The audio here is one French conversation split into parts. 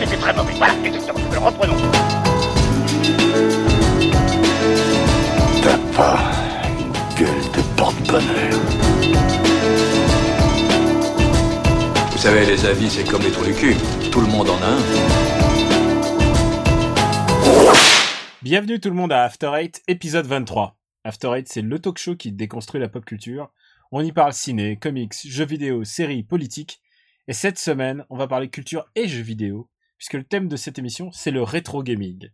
c'était très mauvais. Voilà, exactement. Reprenons. T'as pas une gueule de porte-bonheur. Vous savez, les avis, c'est comme les trous du cul. Tout le monde en a un. Bienvenue tout le monde à After Eight, épisode 23. After Eight, c'est le talk show qui déconstruit la pop culture. On y parle ciné, comics, jeux vidéo, séries, politique. Et cette semaine, on va parler culture et jeux vidéo, puisque le thème de cette émission, c'est le rétro gaming.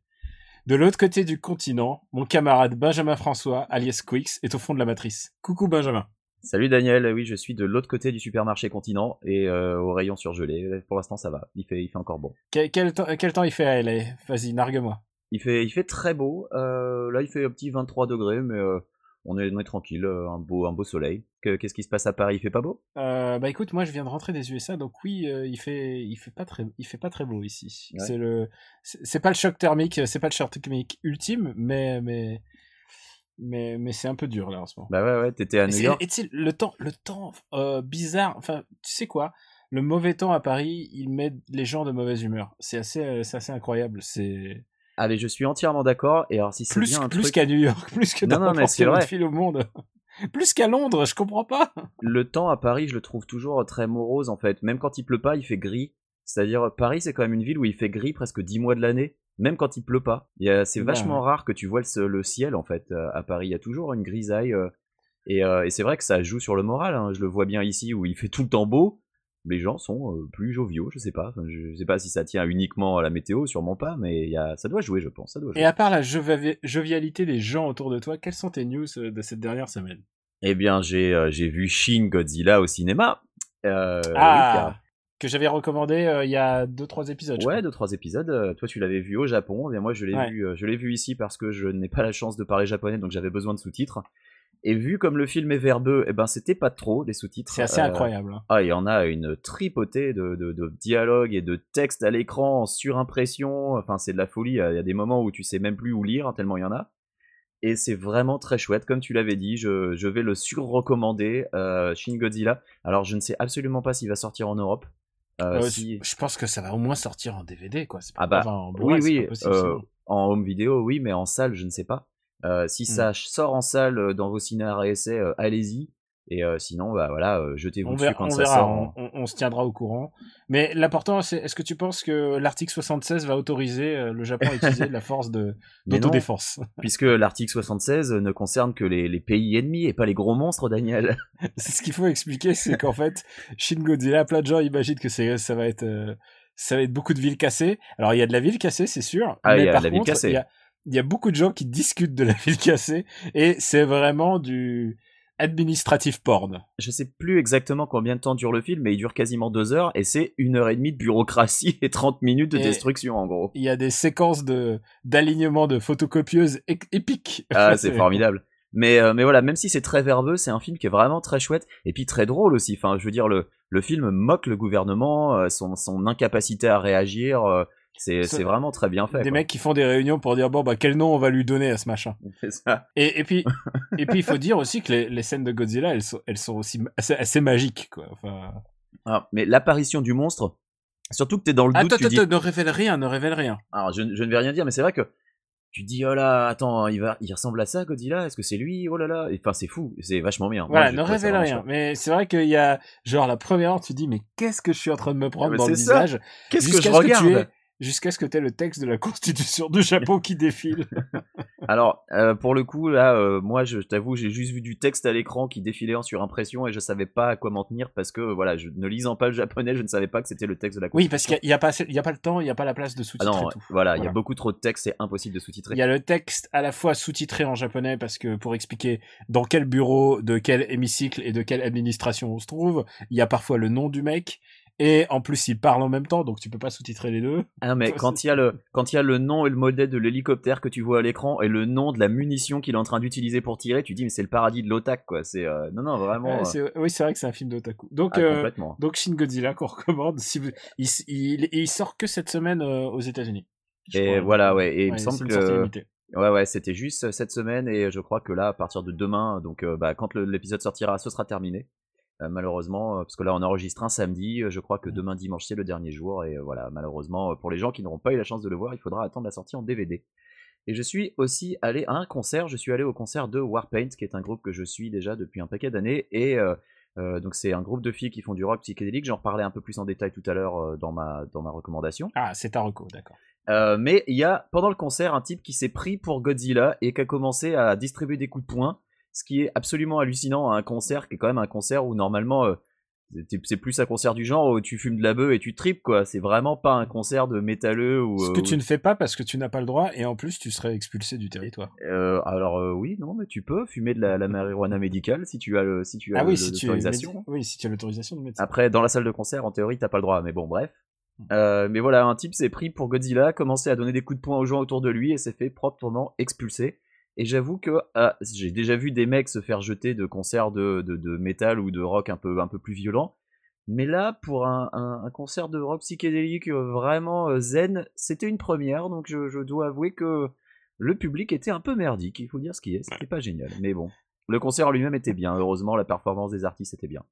De l'autre côté du continent, mon camarade Benjamin François, alias Quix, est au fond de la matrice. Coucou Benjamin. Salut Daniel, oui je suis de l'autre côté du supermarché continent et euh, au rayon surgelé. Pour l'instant ça va, il fait, il fait encore bon. Quel, quel temps, quel temps il fait à LA Vas-y, nargue-moi. Il fait, il fait très beau. Euh, là il fait un petit 23 degrés, mais euh, on, est, on est tranquille, euh, un beau, un beau soleil. Que- Qu'est-ce qui se passe à Paris? Il fait pas beau? Euh, bah écoute, moi je viens de rentrer des USA, donc oui, euh, il fait, il fait pas très, il fait pas très beau ici. Ouais. C'est le, c'est pas le choc thermique, c'est pas le choc thermique ultime, mais mais mais mais c'est un peu dur là en ce moment. Bah ouais, ouais, t'étais à New York. Et tu le temps, le temps euh, bizarre. Enfin, tu sais quoi? Le mauvais temps à Paris, il met les gens de mauvaise humeur. C'est assez, c'est assez incroyable. C'est Allez, je suis entièrement d'accord. Et alors si c'est plus bien un plus truc, qu'à New York, plus que dans non, mais n'importe quelle autre ville au monde. Plus qu'à Londres, je comprends pas. le temps à Paris, je le trouve toujours très morose en fait. Même quand il pleut pas, il fait gris. C'est-à-dire Paris, c'est quand même une ville où il fait gris presque 10 mois de l'année, même quand il pleut pas. Il y a- C'est Ouais, vachement rare que tu vois le, le ciel en fait euh, à Paris. Il y a toujours une grisaille. euh, et euh, et c'est vrai que ça joue sur le moral. hein. Je le vois bien ici où il fait tout le temps beau. Les gens sont euh, plus joviaux, je sais pas. Enfin, je sais pas si ça tient uniquement à la météo, sûrement pas, mais y a... ça doit jouer, je pense. Ça doit jouer. Et à part la jovi- jovialité des gens autour de toi, quelles sont tes news euh, de cette dernière semaine? Eh bien, j'ai euh, j'ai vu Shin Godzilla au cinéma. Euh, Ah, que j'avais recommandé il y a deux trois épisodes. je Ouais, crois. deux trois épisodes. Toi, tu l'avais vu au Japon. Et moi, je l'ai Ouais. vu, je l'ai vu ici parce que je n'ai pas la chance de parler japonais, donc j'avais besoin de sous-titres. Et vu comme le film est verbeux, eh ben c'était pas trop les sous-titres. C'est assez Euh, incroyable. hein. Ah, il y en a une tripotée de, de, de dialogues et de textes à l'écran en surimpression. Enfin, c'est de la folie. Il y a des moments où tu sais même plus où lire, tellement il y en a. Et c'est vraiment très chouette. Comme tu l'avais dit, je, je vais le sur-recommander, euh, Shin Godzilla. Alors, je ne sais absolument pas s'il va sortir en Europe. Euh, Euh, si- Je pense que ça va au moins sortir en DVD, quoi. Pas- Ah bah, enfin, en oui, oui, euh, en home vidéo, oui, mais en salle, je ne sais pas. Euh, si Hmm. ça sort en salle euh, dans vos ciné à essai, euh, allez-y. Et euh, sinon, bah voilà, euh, jetez-vous dessus quand on, ça verra, sort. on, en- on- on se tiendra au courant. Mais l'important, c'est est-ce que tu penses que l'article 76 va autoriser euh, le Japon à utiliser la force d'autodéfense puisque l'article 76 ne concerne que les, les pays ennemis et pas les gros monstres, Daniel. C'est ce qu'il faut expliquer, c'est qu'en fait, Shin Godzilla, plein de gens imaginent que ça va être ça va être beaucoup de villes cassées. Alors il y a de la ville cassée, c'est sûr. Ah, il y a par de la ville cassée. il y a, il y a beaucoup de gens qui discutent de la ville cassée et c'est vraiment du administratif porn. Je sais plus exactement combien de temps dure le film, mais il dure quasiment deux heures et c'est une heure et demie de bureaucratie et 30 minutes de Et- destruction en gros. Il y a des séquences de d'alignement de photocopieuses épiques. Ah, c'est formidable. Mais, euh, mais voilà, même si c'est très verbeux, c'est un film qui est vraiment très chouette et puis très drôle aussi. Enfin, je veux dire, le, le film moque le gouvernement, euh, son, son incapacité à réagir. euh, c'est Ce- c'est vraiment très bien fait. Des quoi. mecs qui font des réunions pour dire bon bah quel nom on va lui donner à ce machin. Ça. Et, et puis et puis il faut dire aussi que les, les scènes de Godzilla elles sont elles sont aussi assez, assez magiques quoi. Enfin, Ah, mais l'apparition du monstre, surtout que t'es dans le doute, attends, tu dis. ne révèle rien, ne révèle rien. Alors, je, je ne vais rien dire, mais c'est vrai que tu dis oh là, attends, il va, il ressemble à ça, Godzilla? Est-ce que c'est lui? Oh là là. Enfin, c'est fou. C'est vachement bien. Voilà, ne révèle rien. Mais c'est vrai qu'il y a genre la première heure tu dis mais qu'est-ce que je suis en train de me prendre mais dans le ça. visage Qu'est-ce que je tu regarde? aies- jusqu'à ce que tu aies le texte de la Constitution du Japon qui défile. Alors, euh, pour le coup, là, euh, moi, je t'avoue, j'ai juste vu du texte à l'écran qui défilait en surimpression et je savais pas à quoi m'en tenir parce que, voilà, je, ne lisant pas le japonais, je ne savais pas que c'était le texte de la Oui, parce qu'il n'y a, y a pas le temps, il n'y a pas la place de Ah sous-titres non, tout. voilà, il y a beaucoup trop de texte, c'est impossible de sous-titrer. Il y a le texte à la fois sous-titré en japonais parce que pour expliquer dans quel bureau, de quel hémicycle et de quelle administration on se trouve, il y a parfois le nom du mec et en plus il parle en même temps donc tu peux pas sous-titrer les deux. Ah mais Ouais, quand il y a le quand il y a le nom et le modèle de l'hélicoptère que tu vois à l'écran et le nom de la munition qu'il est en train d'utiliser pour tirer, tu dis mais c'est le paradis de l'otak quoi. C'est euh, non non vraiment euh, oui, c'est vrai que c'est un film d'otaku. Donc ah, euh, donc Shin Godzilla qu'on recommande si vous... il, il, il sort que cette semaine aux États-Unis. Et crois. voilà ouais et il me semble que ouais ouais c'était juste cette semaine et je crois que là à partir de demain donc euh, bah quand l'épisode sortira ce sera terminé. Euh, malheureusement, euh, parce que là on enregistre un samedi, euh, je crois que demain dimanche c'est le dernier jour, et voilà, malheureusement, pour les gens qui n'auront pas eu la chance de le voir, il faudra attendre la sortie en DVD. Et je suis aussi allé à un concert, je suis allé au concert de Warpaint, qui est un groupe que je suis déjà depuis un paquet d'années, et euh, euh, donc c'est un groupe de filles qui font du rock psychédélique, j'en reparlais un peu plus en détail tout à l'heure dans, ma, dans ma recommandation. Ah, c'est ta reco, d'accord. Euh, mais il y a pendant le concert un type qui s'est pris pour Godzilla et qui a commencé à distribuer des coups de poing, ce qui est absolument hallucinant à un concert qui est quand même un concert où normalement euh, c'est plus un concert du genre où tu fumes de la bœuf et tu tripes quoi. C'est vraiment pas un concert de métalleux ou. Ce que euh, tu ne fais pas parce que tu n'as pas le droit et en plus tu serais expulsé du territoire. euh, alors euh, oui, non, mais tu peux fumer de la, la marijuana médicale si tu as le, si tu as Ah oui, si l'autorisation. méde- oui, si tu as l'autorisation de médecin. Après, dans la salle de concert, en théorie, t'as pas le droit, mais bon, bref. Hmm. Euh, mais voilà, un type s'est pris pour Godzilla, commencé à donner des coups de poing aux gens autour de lui et s'est fait proprement expulser. Et j'avoue que euh, j'ai déjà vu des mecs se faire jeter de concerts de, de, de métal ou de rock un peu, un peu plus violents. Mais là, pour un, un, un concert de rock psychédélique euh, vraiment euh, zen, c'était une première, donc je, je dois avouer que le public était un peu merdique, il faut dire ce qui est, c'était pas génial. Mais bon, le concert en lui-même était bien, heureusement, la performance des artistes était bien.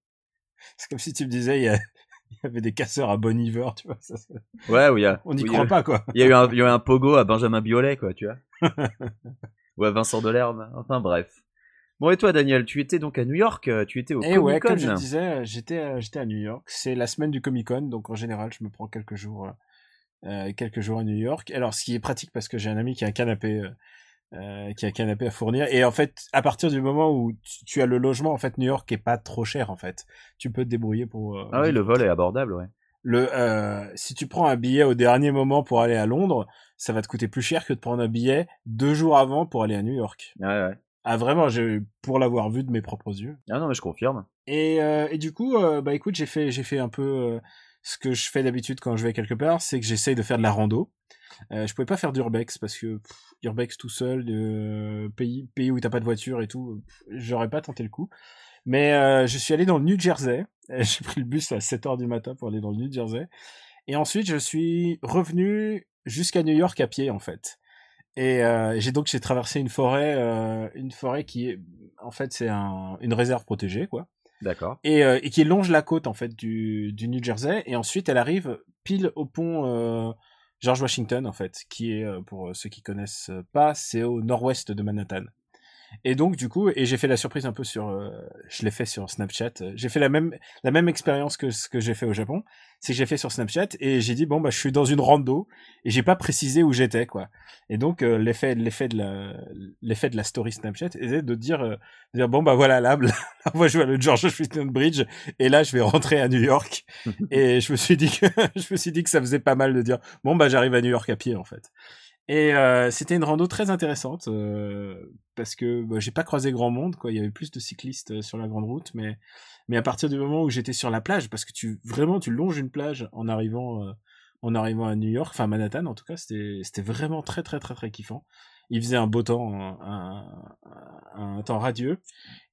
C'est comme si tu me disais, il y, a- il y avait des casseurs à Bon Iver, tu vois. ça, ça- Ouais, oui, On n'y croit pas, quoi. Il y, a eu un, il y a eu un pogo à Benjamin Biolay, quoi, tu vois. Ou à Vincent Delerme. Enfin, bref. Bon, et toi, Daniel, tu étais donc à New York, euh, tu étais au Et ouais, Comic-Con. comme je disais, euh, j'étais euh, j'étais à New York. C'est la semaine du Comic Con, donc en général, je me prends quelques jours, euh, quelques jours à New York. Alors, ce qui est pratique parce que j'ai un ami qui a un canapé, euh, euh, qui a un canapé à fournir. Et en fait, à partir du moment où tu, tu as le logement, en fait, New York est pas trop cher, en fait. Tu peux te débrouiller pour. euh, Ah oui, le vol est abordable, ouais. Le, euh, si tu prends un billet au dernier moment pour aller à Londres, ça va te coûter plus cher que de prendre un billet deux jours avant pour aller à New York. Ouais, ouais. Ah vraiment, j'ai pour l'avoir vu de mes propres yeux. Ah non, mais je confirme. Et, euh, et du coup, euh, bah écoute, j'ai fait j'ai fait un peu euh, ce que je fais d'habitude quand je vais quelque part, c'est que j'essaye de faire de la rando. Euh, je pouvais pas faire d'urbex parce que pff, urbex tout seul, de pays pays où t'as pas de voiture et tout, j'aurais pas tenté le coup. Mais euh, je suis allé dans le New Jersey. J'ai pris le bus à 7h du matin pour aller dans le New Jersey. Et ensuite, je suis revenu jusqu'à New York à pied, en fait. Et euh, j'ai donc j'ai traversé une forêt, euh, une forêt qui est, en fait, c'est un, une réserve protégée, quoi, D'accord. et, euh, et qui longe la côte en fait du, du New Jersey. Et ensuite, elle arrive pile au pont euh, George Washington, en fait, qui est, euh, pour ceux qui connaissent pas, c'est au nord-ouest de Manhattan. Et donc du coup, et j'ai fait la surprise un peu sur, euh, je l'ai fait sur Snapchat. J'ai fait la même la même expérience que ce que j'ai fait au Japon, c'est que j'ai fait sur Snapchat et j'ai dit bon bah je suis dans une rando et j'ai pas précisé où j'étais quoi. Et donc euh, l'effet l'effet de la l'effet de la story Snapchat était de dire euh, de dire bon bah voilà là, là on va jouer à le George Washington Bridge et là je vais rentrer à New York et je me suis dit que je me suis dit que ça faisait pas mal de dire bon bah j'arrive à New York à pied en fait. Et euh, c'était une rando très intéressante euh, parce que bah, j'ai pas croisé grand monde quoi. Il y avait plus de cyclistes euh, sur la grande route, mais mais à partir du moment où j'étais sur la plage, parce que tu vraiment tu longes une plage en arrivant en arrivant à New York, enfin Manhattan en tout cas, c'était c'était vraiment très très très très kiffant. Il faisait un beau temps, un, un, un temps radieux.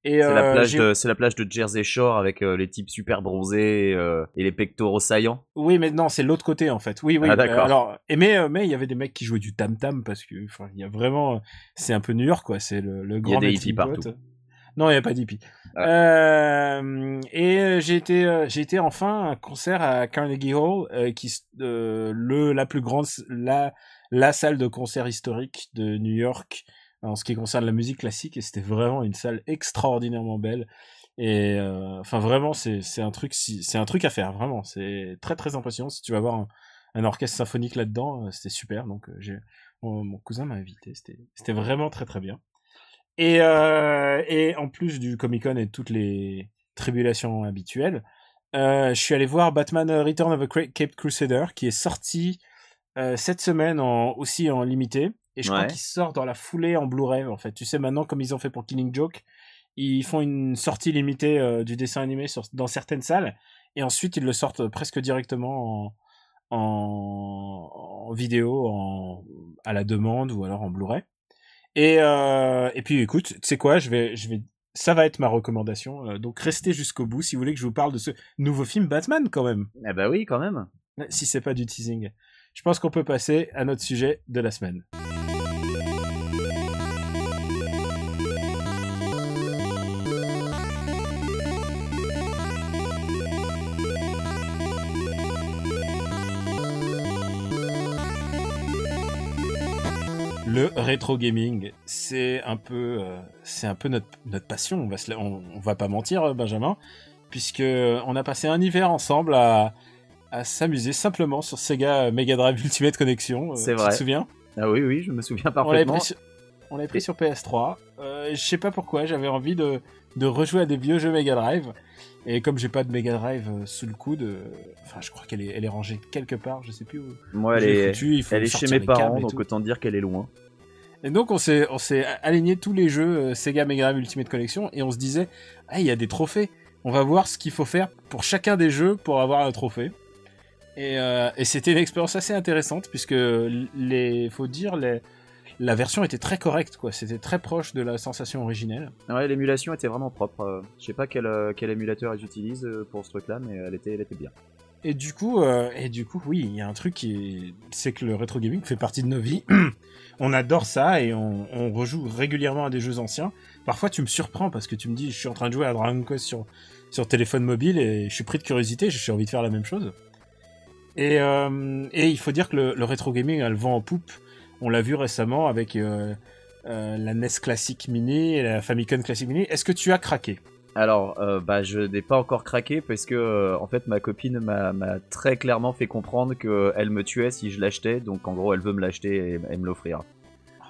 Et C'est la euh, plage j'ai- de, c'est la plage de Jersey Shore avec euh, les types super bronzés euh, et les pectoraux saillants. Oui, mais non, c'est l'autre côté en fait. Oui, oui. Ah, d'accord. alors, et mais mais il y avait des mecs qui jouaient du tam tam parce que il y a vraiment, c'est un peu New York quoi. C'est le, le grand des melting hippies pot. partout. Non, il y a pas d'hippies. Euh, et j'ai été j'ai été enfin à un concert à Carnegie Hall qui le la plus grande la la salle de concert historique de New York en ce qui concerne la musique classique et c'était vraiment une salle extraordinairement belle. Et euh, enfin vraiment c'est un truc c'est un truc à faire vraiment. C'est très très impressionnant. Si tu vas voir un, orchestre symphonique là-dedans euh, c'était super. Donc euh, j'ai mon, cousin m'a invité. C'était vraiment très très bien. Et et en plus du Comic Con et de toutes les tribulations habituelles je suis allé voir Batman Return of Cra- Cape Crusader qui est sorti euh, cette semaine en, aussi en limité. Et je crois qu'il sort dans la foulée en Blu-ray en fait. Tu sais maintenant comme ils ont fait pour Killing Joke ils font une sortie limitée euh, du dessin animé sur, dans certaines salles. Et ensuite ils le sortent presque directement en, en, en vidéo en, à la demande ou alors en Blu-ray. Et euh, et puis écoute tu sais quoi je vais je vais ça va être ma recommandation. Donc restez jusqu'au bout si vous voulez que je vous parle de ce nouveau film Batman quand même. Eh bah oui, quand même. si c'est pas du teasing je pense qu'on peut passer à notre sujet de la semaine. Le rétro gaming, c'est un peu, euh, c'est un peu notre, passion. On va, on va pas mentir, euh, Benjamin, puisque euh, on a passé un hiver ensemble à, à s'amuser simplement sur Sega Mega Drive Ultimate Connection. euh, C'est tu vrai. te souviens Ah oui, oui, je me souviens On l'avait parfaitement. pris, sur- on l'avait pris sur PS3. Euh, je sais pas pourquoi, j'avais envie de, de rejouer à des vieux jeux Mega Drive. Et comme j'ai pas de Mega Drive euh, sous le coude, euh, enfin je crois qu'elle est, elle est rangée quelque part, je sais plus où. Moi, elle est, foutue, il faut elle est chez mes parents, donc autant dire qu'elle est loin. Et donc on s'est on s'est aligné tous les jeux Sega Mega Drive Ultimate Collection et on se disait ah il y a des trophées. On va voir ce qu'il faut faire pour chacun des jeux pour avoir un trophée. Et, euh, et c'était une expérience assez intéressante puisque les faut dire les la version était très correcte quoi. C'était très proche de la sensation originelle. Ouais, l'émulation était vraiment propre. euh, Je sais pas quel, euh, quel émulateur ils utilisent pour ce truc-là, mais elle était, elle était bien. Et du coup, euh, et du coup, oui, il y a un truc qui est, c'est que le rétro gaming fait partie de nos vies. on adore ça et on, on rejoue régulièrement à des jeux anciens. Parfois, tu me surprends parce que tu me dis, je suis en train de jouer à Dragon Quest sur sur téléphone mobile et je suis pris de curiosité, j'ai envie de faire la même chose. Et, euh, et il faut dire que le, le rétro gaming a le vent en poupe. On l'a vu récemment avec euh, euh, la NES Classic Mini et la Famicom Classic Mini. Est-ce que tu as craqué? Alors, bah, je n'ai pas encore craqué parce que, en fait, ma copine m'a très clairement fait comprendre qu'elle me tuait si je l'achetais. Donc, en gros, elle veut me l'acheter et, et me l'offrir.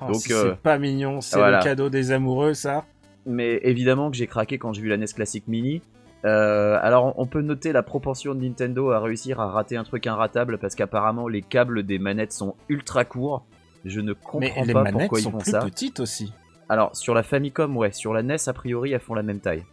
Oh, Donc, si c'est pas mignon, c'est voilà. le cadeau des amoureux, ça. Mais évidemment que j'ai craqué quand j'ai vu la NES Classic Mini. Euh, alors, on peut noter la proportion de Nintendo à réussir à rater un truc inratable parce qu'apparemment, les câbles des manettes sont ultra courts. Je ne comprends Mais les pas manettes pourquoi ils sont font plus ça. petites aussi. Alors, sur la Famicom, ouais. Sur la NES, a priori, elles font la même taille.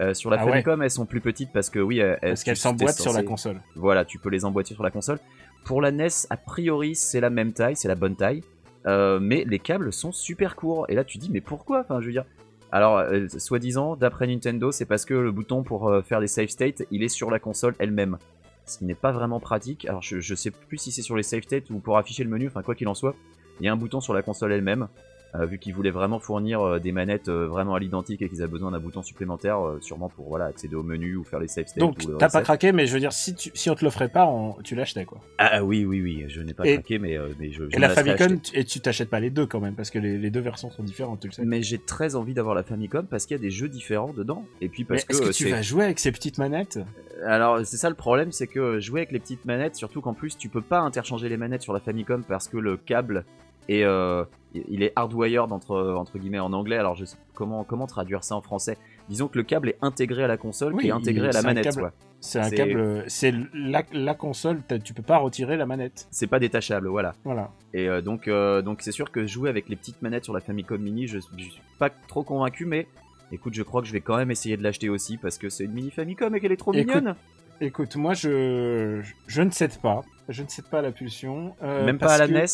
Euh, sur la Ah ouais. Famicom, elles sont plus petites parce que oui, elles, Parce qu'elles s'emboîtent sur la console. Voilà, tu peux les emboîter sur la console. Pour la NES, a priori, c'est la même taille, c'est la bonne taille. Euh, mais les câbles sont super courts. Et là, tu dis, mais pourquoi? Enfin, je veux dire. Alors, euh, soi-disant, d'après Nintendo, c'est parce que le bouton pour euh, faire des save states, il est sur la console elle-même. Ce qui n'est pas vraiment pratique. Alors, je, je sais plus si c'est sur les save states ou pour afficher le menu, enfin, quoi qu'il en soit. Il y a un bouton sur la console elle-même. Euh, vu qu'ils voulaient vraiment fournir euh, des manettes euh, vraiment à l'identique et qu'ils avaient besoin d'un bouton supplémentaire, sûrement pour voilà, accéder au menu ou faire les save states. Donc, t'as pas craqué, mais je veux dire, si, tu, si on te l'offrait pas, on- tu l'achetais, quoi. Ah oui, oui, oui, je n'ai pas Et- craqué, mais, mais je, je Et la Famicom, et tu t'achètes pas les deux, quand même, parce que les, les deux versions sont différentes, tu le sais. Mais j'ai très envie d'avoir la Famicom parce qu'il y a des jeux différents dedans. Et puis Mais parce que, est-ce que tu vas jouer avec ces petites manettes? Alors c'est ça le problème, c'est que jouer avec les petites manettes, surtout qu'en plus tu peux pas interchanger les manettes sur la Famicom parce que le câble est, euh, il est hardwired entre, entre guillemets en anglais. Alors je sais comment, comment traduire ça en français? Disons que le câble est intégré à la console Oui, qui est intégré il- à la manette. câble-. C'est un câble, c'est la, la console, tu peux pas retirer la manette. C'est pas détachable, voilà. Voilà. Et euh, donc, euh, donc c'est sûr que jouer avec les petites manettes sur la Famicom Mini, je, je suis pas trop convaincu, mais écoute, je crois que je vais quand même essayer de l'acheter aussi parce que c'est une mini Famicom et qu'elle est trop Écoute, mignonne. Écoute, moi, je, je ne cède pas. Je ne cède pas à la pulsion. euh, Même pas à la que- NES,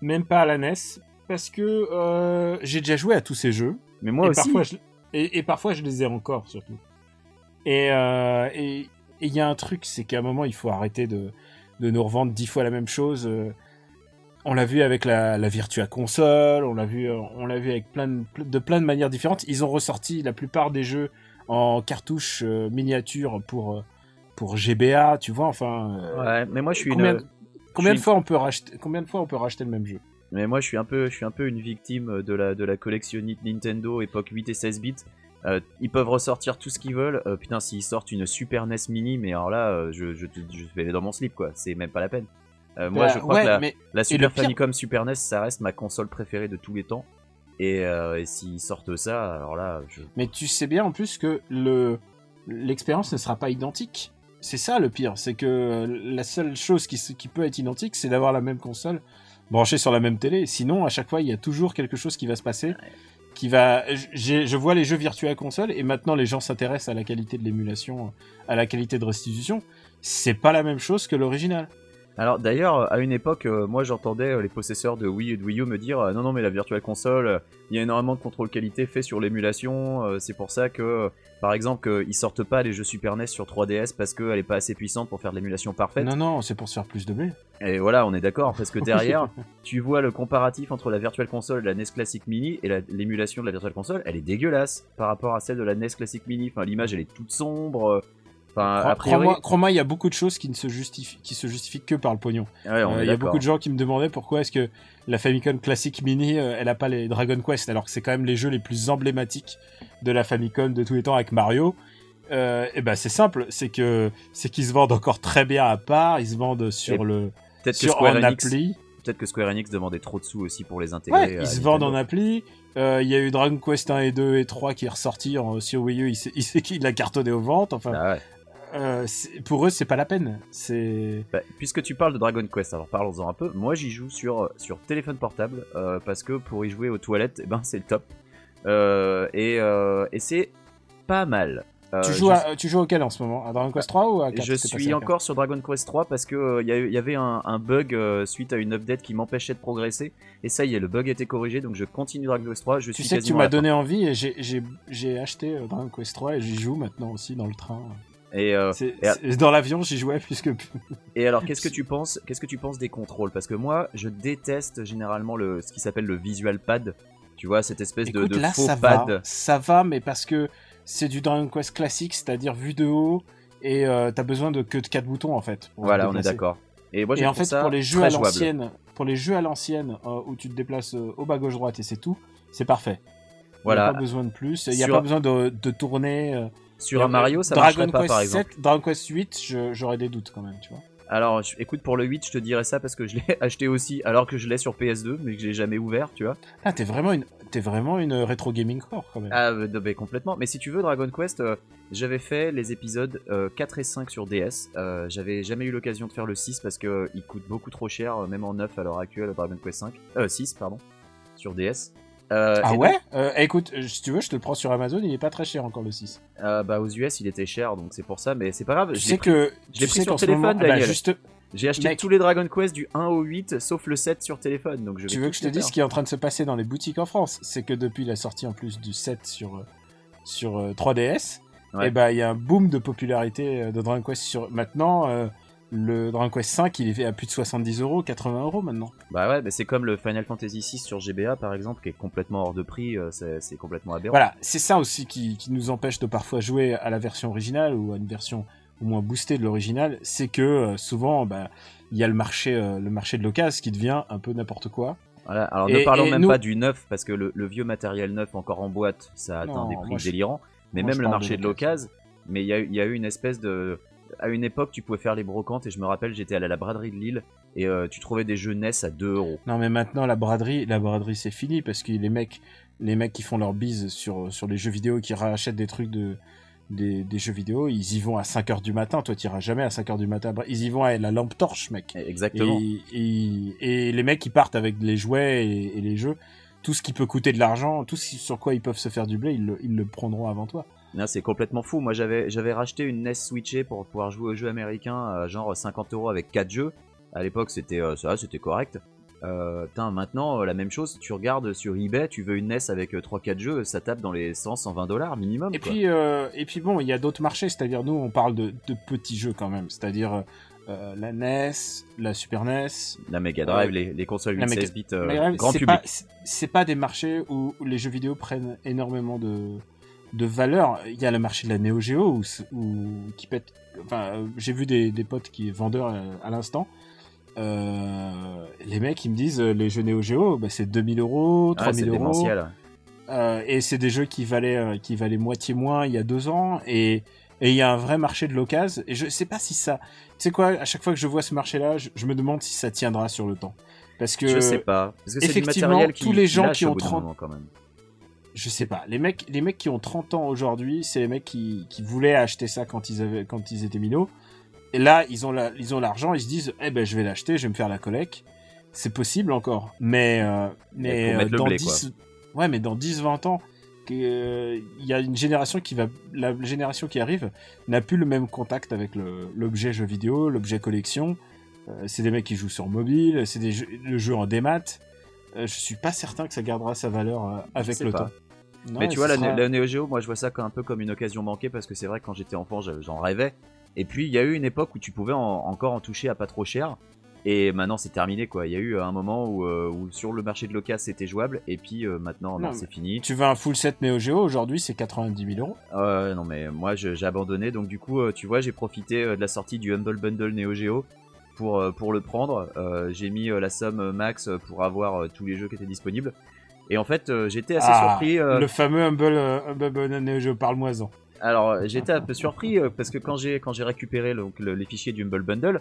Même pas à la NES. Parce que euh, j'ai déjà joué à tous ces jeux. mais moi et, aussi. Parfois, je, et, et parfois, je les ai encore, surtout. Et euh, et et il y a un truc, c'est qu'à un moment, il faut arrêter de, de nous revendre dix fois la même chose. euh. On l'a vu avec la, la Virtua Console, on l'a vu, euh, on l'a vu avec plein de, de plein de manières différentes. Ils ont ressorti la plupart des jeux en cartouches euh, miniatures pour euh, pour GBA, tu vois. Enfin, euh, Ouais, mais moi je suis combien, une. Combien de fois on peut racheter, combien de fois on peut racheter le même jeu Mais moi, je suis un peu, je suis un peu une victime de la, de la collectionnite Nintendo époque 8 et 16 bits. Euh, ils peuvent ressortir tout ce qu'ils veulent. Euh, putain, s'ils sortent une Super NES Mini, mais alors là, euh, je, je, te- je vais aller dans mon slip, quoi. C'est même pas la peine. Moi, Bah, je crois ouais, que la, mais la le Super Famicom Super NES, ça reste ma console préférée de tous les temps. Et, et s'ils sortent ça, alors là, je... Mais tu sais bien en plus que le l'expérience ne sera pas identique. C'est ça le pire, c'est que la seule chose qui, peut être identique, c'est d'avoir la même console branchée sur la même télé. Sinon, à chaque fois, il y a toujours quelque chose qui va se passer. Qui va, je vois les jeux Virtua Console et maintenant les gens s'intéressent à la qualité de l'émulation, à la qualité de restitution. C'est pas la même chose que l'original. Alors d'ailleurs, à une époque, euh, moi j'entendais euh, les possesseurs de Wii et de Wii U me dire euh, non non mais la Virtual Console, euh, il y a énormément de contrôle qualité fait sur l'émulation, euh, c'est pour ça que, euh, par exemple, qu'ils sortent pas les jeux Super NES sur 3DS parce qu'elle est pas assez puissante pour faire de l'émulation parfaite. Non, non, c'est pour se faire plus de blé. Et voilà, on est d'accord, parce que derrière, tu vois le comparatif entre la Virtual Console et la NES Classic Mini, et la- l'émulation de la Virtual Console, elle est dégueulasse par rapport à celle de la NES Classic Mini. Enfin, l'image, elle est toute sombre. Enfin, Cro- a priori, Crois-moi, il y a beaucoup de choses qui ne se justifient, qui se justifient que par le pognon. ouais, on Euh, Il y a beaucoup de gens qui me demandaient pourquoi est-ce que la Famicom Classic Mini, euh, elle a pas les Dragon Quest, alors que c'est quand même les jeux les plus emblématiques de la Famicom de tous les temps avec Mario. Euh, et ben c'est simple, c'est que c'est qu'ils se vendent encore très bien à part, ils se vendent sur Et le sur Square en Enix, appli. peut-être que Square Enix demandait trop de sous aussi pour les intégrer. Ouais, ils se vendent en appli. Euh, Il y a eu Dragon Quest 1 et 2 et 3 qui est ressorti en, sur Wii U, il il qu'il a cartonné aux ventes. Enfin, Ah ouais. Euh, pour eux, c'est pas la peine. C'est Bah, puisque tu parles de Dragon Quest, alors parlons-en un peu. Moi, j'y joue sur, sur téléphone portable euh, parce que pour y jouer aux toilettes, eh ben, c'est le top. Euh, et euh, et c'est pas mal. Euh, tu, joues je, à- tu joues auquel en ce moment? À Dragon Quest 3 ou à 4 je suis encore sur Dragon Quest 3 parce euh, il y, avait un, un bug euh, suite à une update qui m'empêchait de progresser. Et ça y est, le bug a été corrigé, donc je continue Dragon Quest 3. Je Tu suis sais que tu m'as donné envie et j'ai- acheté euh, Dragon Quest 3 et j'y joue maintenant aussi dans le train. Et, euh, et dans l'avion, j'y jouais puisque Et alors, qu'est-ce que tu penses Qu'est-ce que tu penses des contrôles? Parce que moi, je déteste généralement le ce qui s'appelle le visual pad. Tu vois cette espèce de, Écoute, de là faux ça pad. va, ça va, mais parce que c'est du Dragon Quest classique, c'est-à-dire vu de haut et euh, t'as besoin de que de 4 boutons en fait. Voilà, on est d'accord. Et moi, je Et en fait, ça pour les jeux à l'ancienne, pour les jeux à l'ancienne euh, où tu te déplaces au bas gauche droite et c'est tout, c'est parfait. Il n'y Voilà. a pas besoin de plus. Il n'y a Sur- pas besoin de, de tourner. Euh, Sur un Mario, ça Dragon marcherait pas, Quest par exemple. 7, Dragon Quest 8, je- j'aurais des doutes quand même, tu vois. Alors, je- écoute, pour le 8, je te dirais ça parce que je l'ai acheté aussi, alors que je l'ai sur PS2, mais que j'ai jamais ouvert, tu vois. Ah, t'es vraiment une, t'es vraiment une rétro gaming core quand même. Ah, euh, bah, complètement. Mais si tu veux, Dragon Quest, euh, j'avais fait les épisodes euh, 4 et 5 sur DS. Euh, j'avais jamais eu l'occasion de faire le 6 parce que euh, il coûte beaucoup trop cher, euh, même en 9 à l'heure actuelle, Dragon Quest 5. Euh, 6, pardon. Sur DS. Euh, ah ouais Euh, Écoute, euh, si tu veux, je te le prends sur Amazon, il est pas très cher encore le 6. donc, euh, bah, aux US, il était cher, donc c'est pour ça, mais c'est pas grave. Je sais que. je l'ai tu pris sur téléphone, moment- bah, juste, J'ai acheté Mec. tous les Dragon Quest du 1 au 8, sauf le 7 sur téléphone, donc je vais tu veux que je te dise ce qui est en train de se passer dans les boutiques en France? C'est que depuis la sortie en plus du 7 sur, sur euh, 3DS, Ouais. et bah il y a un boom de popularité de Dragon Quest sur. Maintenant, le Dragon Quest 5, il est à plus de 70 euros, 80 euros maintenant. Bah ouais, mais c'est comme le Final Fantasy 6 sur GBA par exemple, qui est complètement hors de prix, euh, c'est complètement aberrant. Voilà, c'est ça aussi qui, qui nous empêche de parfois jouer à la version originale ou à une version au moins boostée de l'original, c'est que euh, souvent, bah, il y a le marché, euh, le marché de l'occasion qui devient un peu n'importe quoi. Voilà, alors Et- ne parlons même nous- pas du neuf, parce que le, le vieux matériel neuf encore en boîte, ça atteint Non, des prix je- délirants, mais moi, même le marché de l'occasion, mais y il y a eu une espèce de... À une époque, tu pouvais faire les brocantes, et je me rappelle, j'étais allé à la braderie de Lille, et euh, tu trouvais des jeux NES à 2 euros. Non, mais maintenant la braderie, la braderie c'est fini parce que les mecs, les mecs qui font leur bise sur sur les jeux vidéo, qui rachètent des trucs de des, des jeux vidéo, ils y vont à 5h du matin. Toi, tu iras jamais à 5h du matin. Ils y vont à la lampe torche, mec. Exactement. Et, et, et les mecs qui partent avec les jouets et, et les jeux, tout ce qui peut coûter de l'argent, tout ce sur quoi ils peuvent se faire du blé, ils le, ils le prendront avant toi. C'est complètement fou. Moi, j'avais, j'avais racheté une NES switchée pour pouvoir jouer aux jeux américains, à genre 50 euros avec 4 jeux. À l'époque, c'était euh, ça, c'était correct. Euh, maintenant, euh, la même chose. Tu regardes sur eBay, tu veux une NES avec 3-4 jeux, ça tape dans les 100-120 dollars minimum. Et quoi. puis, euh, et puis bon, il y a d'autres marchés, c'est-à-dire nous, on parle de, de petits jeux quand même, c'est-à-dire euh, la NES, la Super NES, la Mega Drive, les, les consoles La 8 Mega- 16 bits, euh, grand public. C'est pas des marchés où les jeux vidéo prennent énormément de, de valeur. Il y a le marché de la Neo Geo où, qui pète. Enfin, euh, j'ai vu des, des potes qui vendeurs euh, à l'instant. Euh, les mecs, ils me disent les jeux Neo Geo, bah, c'est 2000 euros, Ah, c'est 3000 euros. démentiel. Euh, et c'est des jeux qui valaient, qui valaient moitié moins il y a deux ans. Et et il y a un vrai marché de l'occasion. Et je sais pas si ça. Tu sais quoi, à chaque fois que je vois ce marché-là, je, je me demande si ça tiendra sur le temps. Parce que. Je sais pas. Parce que du effectivement, matériel qui tous les gens qui ont bout d'un 30 moment, quand même. Je sais pas. Les mecs, les mecs qui ont 30 ans aujourd'hui, c'est les mecs qui, qui voulaient acheter ça quand ils avaient, quand ils étaient minots. Et là, ils ont la, ils ont l'argent, ils se disent, eh ben, je vais l'acheter, je vais me faire la collecte. C'est possible encore. Mais, euh, mais, euh, dans blé, 10, ouais, mais dans 10, 20 ans, que, euh, il y a une génération qui va, la génération qui arrive n'a plus le même contact avec l'objet jeu vidéo, l'objet collection. C'est des mecs qui jouent sur mobile, c'est des jeux, le jeu en démat. Je suis pas certain que ça gardera sa valeur avec le pas. temps. Non, Mais tu vois, la, sera- la Neo Geo, moi je vois ça un peu comme une occasion manquée parce que c'est vrai que quand j'étais enfant, je- j'en rêvais. Et puis il y a eu une époque où tu pouvais en- encore en toucher à pas trop cher. Et maintenant c'est terminé quoi. Il y a eu un moment où, euh, où sur le marché de l'occasion c'était jouable et puis euh, maintenant non, Non, c'est fini. Tu veux un full set Neo Geo aujourd'hui, c'est 90 000 euros. Euh, non mais moi je- j'ai abandonné donc du coup euh, tu vois j'ai profité de la sortie du Humble Bundle Neo Geo pour, pour le prendre. J'ai mis la somme max pour avoir tous les jeux qui étaient disponibles. Et en fait euh, j'étais assez Ah, surpris. euh, Le fameux Humble, euh, Humble Bundle Neo Geo, parle-moi-en. Alors j'étais un peu surpris parce que quand j'ai quand j'ai récupéré le- donc, le- les fichiers du Humble Bundle,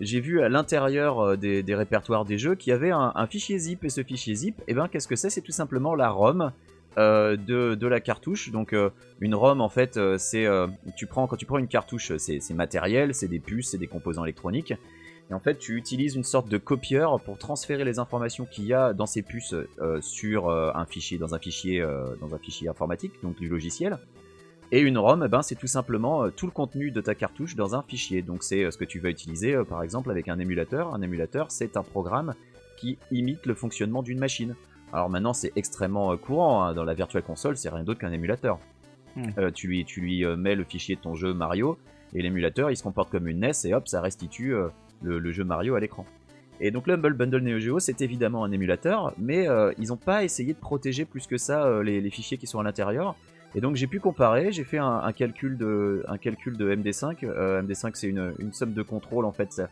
j'ai vu à l'intérieur des, des répertoires des jeux qu'il y avait un, un fichier zip et ce fichier zip, et ben qu'est-ce que c'est? C'est tout simplement la ROM euh, de, de la cartouche. Donc euh, une ROM en fait euh, c'est tu prends quand tu prends une cartouche c'est c'est matériel, c'est des puces, c'est des composants électroniques. Et en fait, tu utilises une sorte de copieur pour transférer les informations qu'il y a dans ces puces euh, sur euh, un fichier, dans un fichier, euh, dans un fichier informatique, donc du logiciel. Et une ROM, eh ben, c'est tout simplement tout le contenu de ta cartouche dans un fichier. Donc c'est ce que tu vas utiliser par exemple avec un émulateur. Un émulateur, c'est un programme qui imite le fonctionnement d'une machine. Alors maintenant, c'est extrêmement courant. hein. Dans la Virtual Console, c'est rien d'autre qu'un émulateur. Hmm. Tu lui, tu lui mets le fichier de ton jeu Mario et l'émulateur, il se comporte comme une NES et hop, ça restitue le, le jeu Mario à l'écran. Et donc l'Humble Bundle Neo Geo, c'est évidemment un émulateur, mais euh, ils n'ont pas essayé de protéger plus que ça euh, les, les fichiers qui sont à l'intérieur. Et donc j'ai pu comparer, j'ai fait un, un calcul de, un calcul de MD5. Euh, MD5 c'est une, une somme de contrôle en fait. Ça,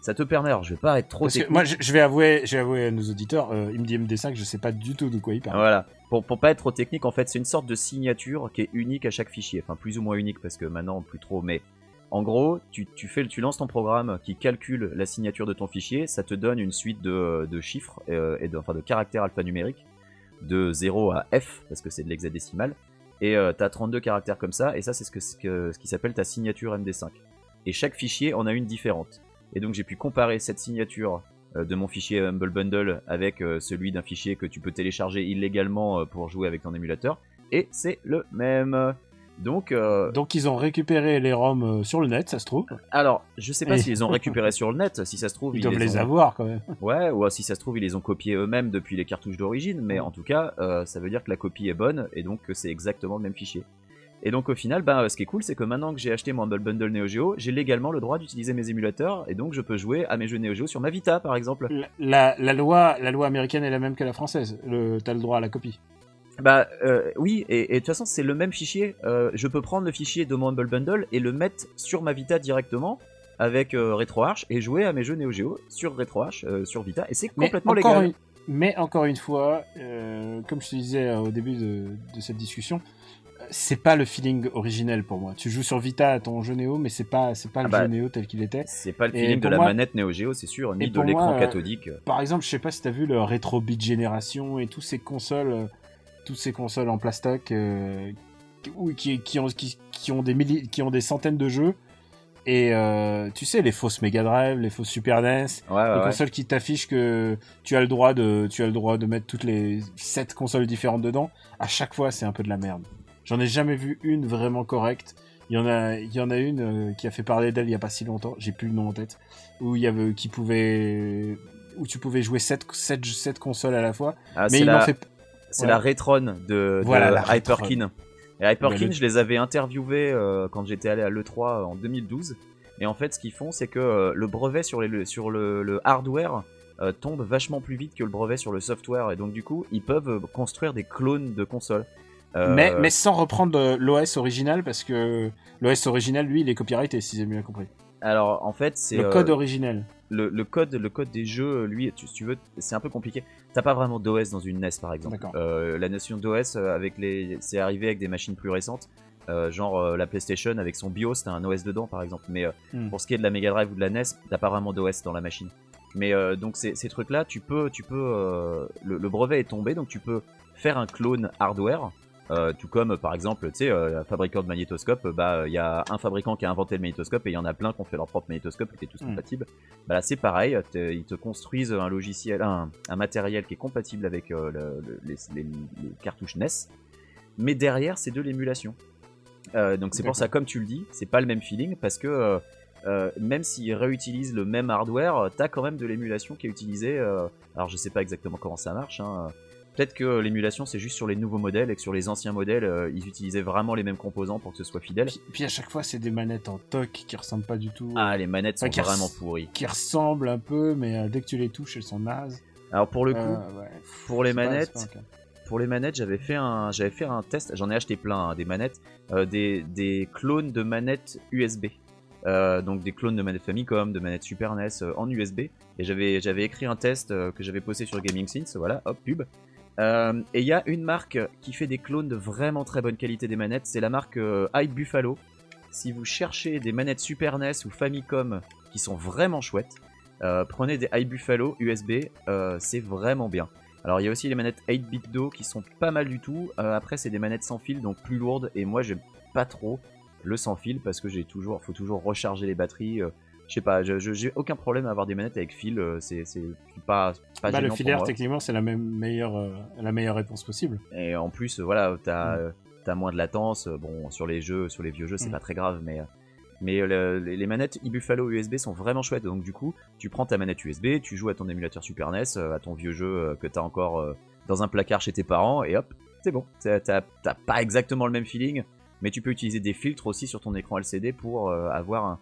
ça te permet, alors je vais pas être trop Parce que technique. moi, je, je vais avouer, je vais avouer à nos auditeurs, il me dit MD5, je sais pas du tout de quoi il parle. Voilà. Pour, pour pas être trop technique, en fait, c'est une sorte de signature qui est unique à chaque fichier. Enfin, plus ou moins unique parce que maintenant, plus trop. Mais en gros, tu, tu, tu lances ton programme qui calcule la signature de ton fichier. Ça te donne une suite de, chiffres euh, et de, enfin, de caractères alphanumériques de 0 à F parce que c'est de l'hexadécimal. Et euh, t'as 32 caractères comme ça. Et ça, c'est ce, qui s'appelle ta signature MD5. Et chaque fichier en a une différente. Et donc, j'ai pu comparer cette signature euh, de mon fichier Humble Bundle avec euh, celui d'un fichier que tu peux télécharger illégalement pour jouer avec ton émulateur. Et c'est le même. Donc, euh, Donc ils ont récupéré les ROM euh, sur le net, ça se trouve. alors, je sais pas s'ils les ont récupérés sur le net, si ça se trouve, Ils doivent les ont... avoir quand même. Ouais, ou si ça se trouve, ils les ont copiés eux-mêmes depuis les cartouches d'origine, mais en tout cas, euh, ça veut dire que la copie est bonne et donc que c'est exactement le même fichier. Et donc au final, euh, ce qui est cool, c'est que maintenant que j'ai acheté mon Humble Bundle Neo Geo, j'ai légalement le droit d'utiliser mes émulateurs et donc je peux jouer à mes jeux Neo Geo sur ma Vita par exemple. La, la- la loi, la loi américaine est la même que la française. Le, t'as le droit à la copie. Bah euh, oui, et, et de toute façon c'est le même fichier. Euh, je peux prendre le fichier de mon Humble Bundle et le mettre sur ma Vita directement avec euh, RetroArch et jouer à mes jeux Neo Geo sur RetroArch, sur Vita, et c'est Mais complètement légal. une, mais encore une fois, comme je te disais au début de, de cette discussion, c'est pas le feeling originel pour moi. Tu joues sur Vita à ton jeu Néo, mais c'est pas, c'est pas le Ah bah, jeu Néo tel qu'il était. C'est pas le feeling de la moi- manette Neo Geo, c'est sûr, ni de l'écran euh, cathodique. Par exemple, je sais pas si t'as vu le Retro Beat Génération et tous ces consoles, tous ces consoles en plastoc euh, qui, ont, qui, qui ont des milli- qui ont des centaines de jeux. Et euh, tu sais, les fausses Mega Drive, les fausses Super NES, Ouais, ouais, les ouais. consoles qui t'affichent que tu as le droit de, tu as le droit de mettre toutes les sept consoles différentes dedans. À chaque fois, c'est un peu de la merde. J'en ai jamais vu une vraiment correcte. Il y en a, il y en a une euh, qui a fait parler d'elle il y a pas si longtemps. J'ai plus le nom en tête. Où il y avait, qui pouvait, où tu pouvais jouer sept, sept, sept consoles à la fois. Ah, Mais il la, en fait. C'est ouais. la Retron de, de Voilà, la Hyperkin. Et Hyperkin, le- je les avais interviewés euh, quand j'étais allé à l'E3 en 2012. Et en fait, ce qu'ils font, c'est que euh, le brevet sur, les, le- sur le, le hardware euh, tombe vachement plus vite que le brevet sur le software. Et donc, du coup, ils peuvent construire des clones de consoles. Mais, mais sans reprendre l'OS original parce que l'OS original, lui, il est copyrighté, si j'ai bien compris. Alors, en fait, c'est. Le euh, code originel. le, le code, le code des jeux, lui, tu, si tu veux, c'est un peu compliqué. T'as pas vraiment d'OS dans une NES, par exemple. Euh, la notion d'OS, euh, avec les, c'est arrivé avec des machines plus récentes, euh, genre euh, la PlayStation avec son BIOS, t'as un OS dedans, par exemple. Mais euh, Hmm. pour ce qui est de la Mega Drive ou de la NES, t'as pas vraiment d'OS dans la machine. Mais euh, donc ces, ces trucs-là, tu peux, tu peux, euh, le, le brevet est tombé, donc tu peux faire un clone hardware. Euh, tout comme par exemple, tu sais, euh, fabricant de magnétoscope, bah il y a un fabricant qui a inventé le magnétoscope et il y en a plein qui ont fait leur propre magnétoscope et qui est tous Mm. compatibles. Bah là c'est pareil, te- ils te construisent un logiciel, un, un matériel qui est compatible avec euh, le- le- les, les- les cartouches NES, mais derrière c'est de l'émulation. Euh, donc c'est pour ça, comme tu le dis, c'est pas le même feeling parce que euh, euh, même s'ils réutilisent le même hardware, euh, t'as quand même de l'émulation qui est utilisée. euh, alors je sais pas exactement comment ça marche, hein, Peut-être que l'émulation c'est juste sur les nouveaux modèles et que sur les anciens modèles euh, ils utilisaient vraiment les mêmes composants pour que ce soit fidèle. Puis, puis à chaque fois, c'est des manettes en toc qui ressemblent pas du tout. Ah les manettes sont vraiment pourries. Qui ressemblent un peu, mais euh, dès que tu les touches, elles sont nazes. Alors pour le coup, Euh, ouais. pour les pas- manettes, pour les manettes, j'avais fait un, j'avais fait un test. J'en ai acheté plein hein, des manettes, euh, des, des clones de manettes USB. Euh, donc des clones de manettes Famicom, de manettes Super NES euh, en USB. Et j'avais, j'avais écrit un test euh, que j'avais posté sur Gaming Sense. Voilà, hop pub. Euh, et il y a une marque qui fait des clones de vraiment très bonne qualité des manettes. C'est la marque euh, Hype Buffalo. Si vous cherchez des manettes Super NES ou Famicom qui sont vraiment chouettes, euh, prenez des Hype Buffalo USB. euh, c'est vraiment bien. Alors il y a aussi les manettes 8-bit Do qui sont pas mal du tout. Euh, après c'est des manettes sans fil donc plus lourdes et moi j'aime pas trop le sans fil parce que j'ai toujours faut toujours recharger les batteries. Je sais pas, j'ai aucun problème à avoir des manettes avec fil. euh, c'est pas pas Bah, le filaire, techniquement, c'est la même meilleure, euh, la meilleure réponse possible. Et en plus, voilà, t'as Mm. euh, t'as moins de latence. Bon, sur les jeux, sur les vieux jeux, c'est Mm. pas très grave, mais mais le- les, manettes eBuffalo USB sont vraiment chouettes. Donc du coup, tu prends ta manette USB, tu joues à ton émulateur Super NES, à ton vieux jeu que t'as encore dans un placard chez tes parents, et hop, c'est bon. T'as pas exactement le même feeling, mais tu peux utiliser des filtres aussi sur ton écran LCD pour avoir un,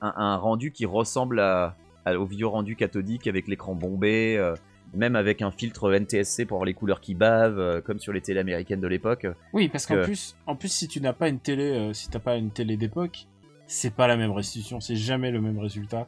un- un rendu qui ressemble à, à- au vieux rendu cathodique avec l'écran bombé. euh, même avec un filtre NTSC pour avoir les couleurs qui bavent, euh, comme sur les télé américaines de l'époque. Oui, parce qu'en que- plus, en plus, si tu n'as pas une télé, euh, si t'as pas une télé d'époque, c'est pas la même restitution, c'est jamais le même résultat.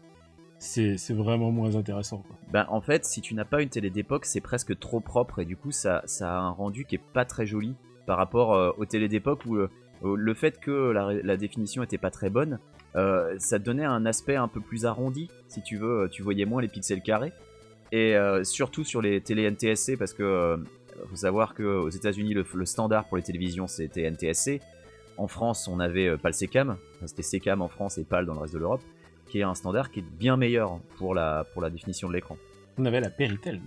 C'est vraiment moins intéressant. Quoi. Ben, en fait, si tu n'as pas une télé d'époque, c'est presque trop propre et du coup, ça, ça a un rendu qui est pas très joli par rapport euh, aux télés d'époque où euh, le fait que la, la définition était pas très bonne, euh, ça donnait un aspect un peu plus arrondi. Si tu veux, euh, tu voyais moins les pixels carrés. Et euh, surtout sur les télé NTSC, parce que euh, faut savoir qu'aux États-Unis, le, le standard pour les télévisions c'était NTSC. En France, on avait PAL SECAM, Enfin, c'était SECAM en France et PAL dans le reste de l'Europe, qui est un standard qui est bien meilleur pour la, pour la définition de l'écran. On avait la Péritel.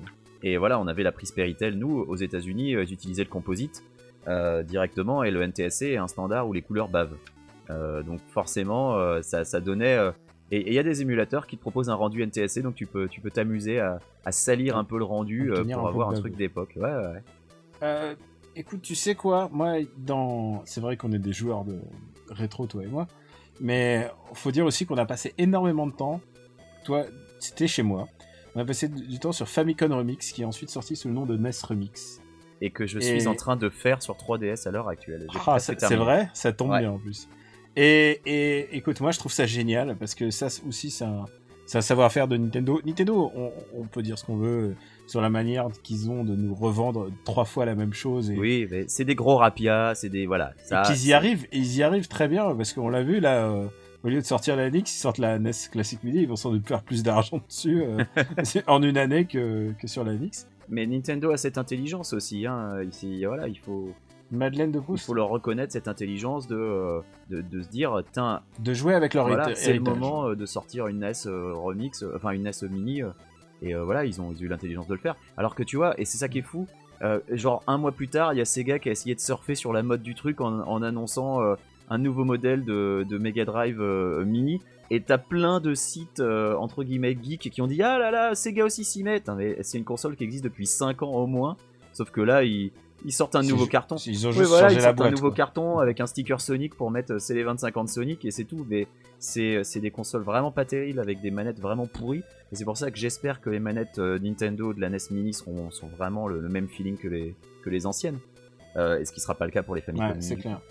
Et voilà, on avait la prise Péritel. Nous, aux États-Unis, ils utilisaient le composite directement et le NTSC est un standard où les couleurs bavent. Euh, donc forcément, euh, ça, ça donnait. euh, et il y a des émulateurs qui te proposent un rendu NTSC, donc tu peux tu peux t'amuser à, à salir un peu le rendu euh, pour avoir un truc d'époque. Ouais, ouais. Euh, écoute, tu sais quoi? Moi, dans, c'est vrai qu'on est des joueurs de rétro, toi et moi, mais faut dire aussi qu'on a passé énormément de temps. Toi, c'était chez moi. On a passé du temps sur Famicom Remix, qui est ensuite sorti sous le nom de NES Remix. Et que je Et- suis en train de faire sur 3DS à l'heure actuelle. Ah, c'est vrai, ça tombe Ouais. bien en plus. Et, et écoute, moi je trouve ça génial parce que ça aussi, c'est un, savoir-faire de Nintendo. Nintendo, on, on peut dire ce qu'on veut sur la manière qu'ils ont de nous revendre trois fois la même chose. Et, Oui, mais c'est des gros rapias, c'est des voilà. et Ça, qu'ils y arrivent, et ils y arrivent très bien parce qu'on l'a vu là. euh, au lieu de sortir la NX, ils sortent la NES Classic Mini, ils vont sans doute faire plus d'argent dessus euh, en une année que, que sur la NX. Mais Nintendo a cette intelligence aussi. Hein. Ici, voilà, il faut. Madeleine de Il Proust, faut leur reconnaître cette intelligence de, euh, de, de se dire, tiens, de jouer avec leur voilà, c'est le moment euh, de sortir une NES euh, remix, enfin une NES mini, et voilà, ils ont eu l'intelligence de le faire. Alors que tu vois, et c'est ça qui est fou, euh, genre un mois plus tard, il y a Sega qui a essayé de surfer sur la mode du truc en, en annonçant euh, un nouveau modèle de, de Mega Drive euh, mini. Et t'as plein de sites entre guillemets geeks qui ont dit ah là là Sega aussi s'y met. Mais c'est une console qui existe depuis 5 ans au moins. Sauf que là ils, ils sortent un nouveau carton. Ils ont Oui, juste voilà, changé ils la sortent boîte. un nouveau quoi. carton avec un sticker Sonic pour mettre euh, c'est les 25 ans de Sonic et c'est tout. Mais c'est c'est des consoles vraiment pas terribles avec des manettes vraiment pourries. Et c'est pour ça que j'espère que les manettes euh, Nintendo de la NES Mini seront, sont vraiment le, le même feeling que les, que les anciennes. Euh, et ce qui sera pas le cas pour les Famicom Ouais, c'est clair.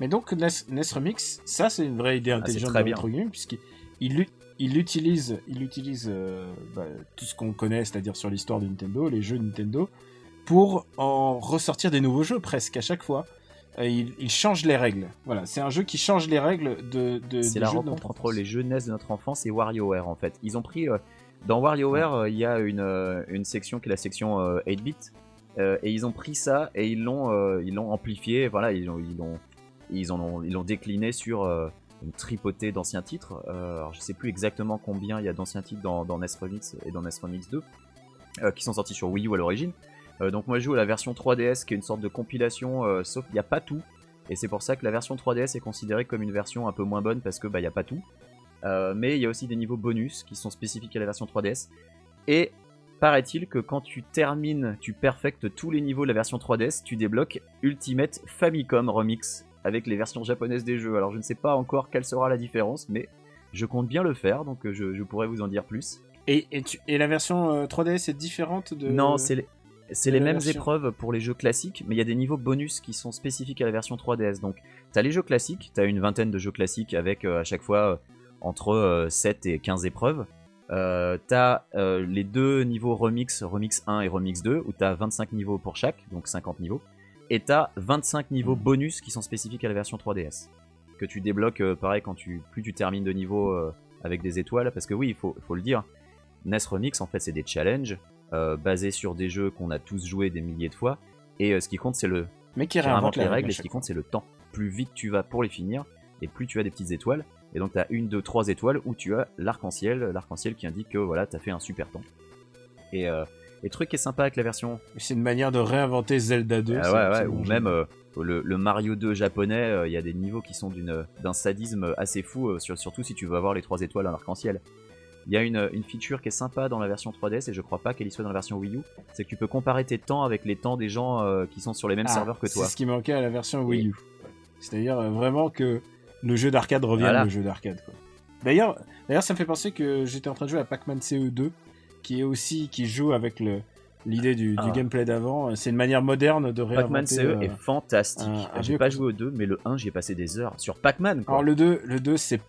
Mais donc NES, NES Remix, ça c'est une vraie idée intelligente Ah, de puisqu'il il, utilise, il utilise euh, bah, tout ce qu'on connaît, c'est-à-dire sur l'histoire de Nintendo, les jeux Nintendo, pour en ressortir des nouveaux jeux presque à chaque fois. Euh, il, il change les règles. Voilà, c'est un jeu qui change les règles de. de C'est la rencontre entre les jeux NES de notre enfance et WarioWare en fait. Ils ont pris euh, dans WarioWare euh, il y a une, une section qui est la section euh, 8-bit euh, et ils ont pris ça et ils l'ont ils l'ont amplifié. Voilà ils ont ils l'ont ils ont ils l'ont décliné sur une tripotée d'anciens titres. Alors je sais plus exactement combien il y a d'anciens titres dans, dans NES Remix et dans NES Remix 2 euh, qui sont sortis sur Wii U à l'origine. Euh, donc moi je joue à la version 3DS qui est une sorte de compilation, euh, sauf qu'il n'y a pas tout. Et c'est pour ça que la version 3DS est considérée comme une version un peu moins bonne parce que bah il y a pas tout. Euh, mais il y a aussi des niveaux bonus qui sont spécifiques à la version 3DS. Et paraît-il que quand tu termines, tu perfectes tous les niveaux de la version 3DS, tu débloques Ultimate Famicom Remix avec les versions japonaises des jeux. Alors je ne sais pas encore quelle sera la différence, mais je compte bien le faire, donc je, je pourrais vous en dire plus. Et, et, tu- et la version euh, 3DS est différente de. Non, c'est les, c'est les mêmes version. épreuves pour les jeux classiques, mais il y a des niveaux bonus qui sont spécifiques à la version 3DS. Donc, t'as les jeux classiques, t'as une vingtaine de jeux classiques avec euh, à chaque fois euh, entre euh, 7 et 15 épreuves. Euh, t'as euh, les deux niveaux remix, remix 1 et remix 2, où t'as 25 niveaux pour chaque, donc 50 niveaux. Et t'as 25 niveaux bonus qui sont spécifiques à la version 3DS. Que tu débloques, euh, pareil, quand tu, plus tu termines de niveau euh, avec des étoiles. Parce que oui, il faut, faut le dire, NES Remix, en fait, c'est des challenges euh, basés sur des jeux qu'on a tous joués des milliers de fois. Et euh, ce qui compte, c'est le, Mais qui réinvente les règles, et ce qui compte, c'est le temps. Plus vite tu vas pour les finir, et plus tu as des petites étoiles. Et donc, tu as une, deux, trois étoiles où tu as l'arc-en-ciel, l'arc-en-ciel qui indique que voilà, tu as fait un super temps. Et, euh, et truc qui est sympa avec la version. C'est une manière de réinventer Zelda 2. Ah ouais, ouais, ou même euh, le, le Mario 2 japonais, euh, il y a des niveaux qui sont d'un sadisme assez fou, euh, sur- surtout si tu veux avoir les trois étoiles en arc-en-ciel. Il y a une, une feature qui est sympa dans la version 3DS et je crois pas qu'elle y soit dans la version Wii U, c'est que tu peux comparer tes temps avec les temps des gens euh, qui sont sur les mêmes Ah, serveurs que toi. C'est ce qui manquait à la version Wii U. C'est-à-dire euh, vraiment que le jeu d'arcade Voilà. le jeu d'arcade. D'ailleurs, d'ailleurs, ça me fait penser que j'étais en train de jouer à Pac-Man CE2, qui est aussi qui joue avec le l'idée du, du Ah. gameplay d'avant. C'est une manière moderne de réinventer. Pac-Man CE euh, est fantastique. J'ai pas joué au 2, mais le 1, j'y ai passé des heures. Sur Pac-Man. Alors le 2, le 2 c'est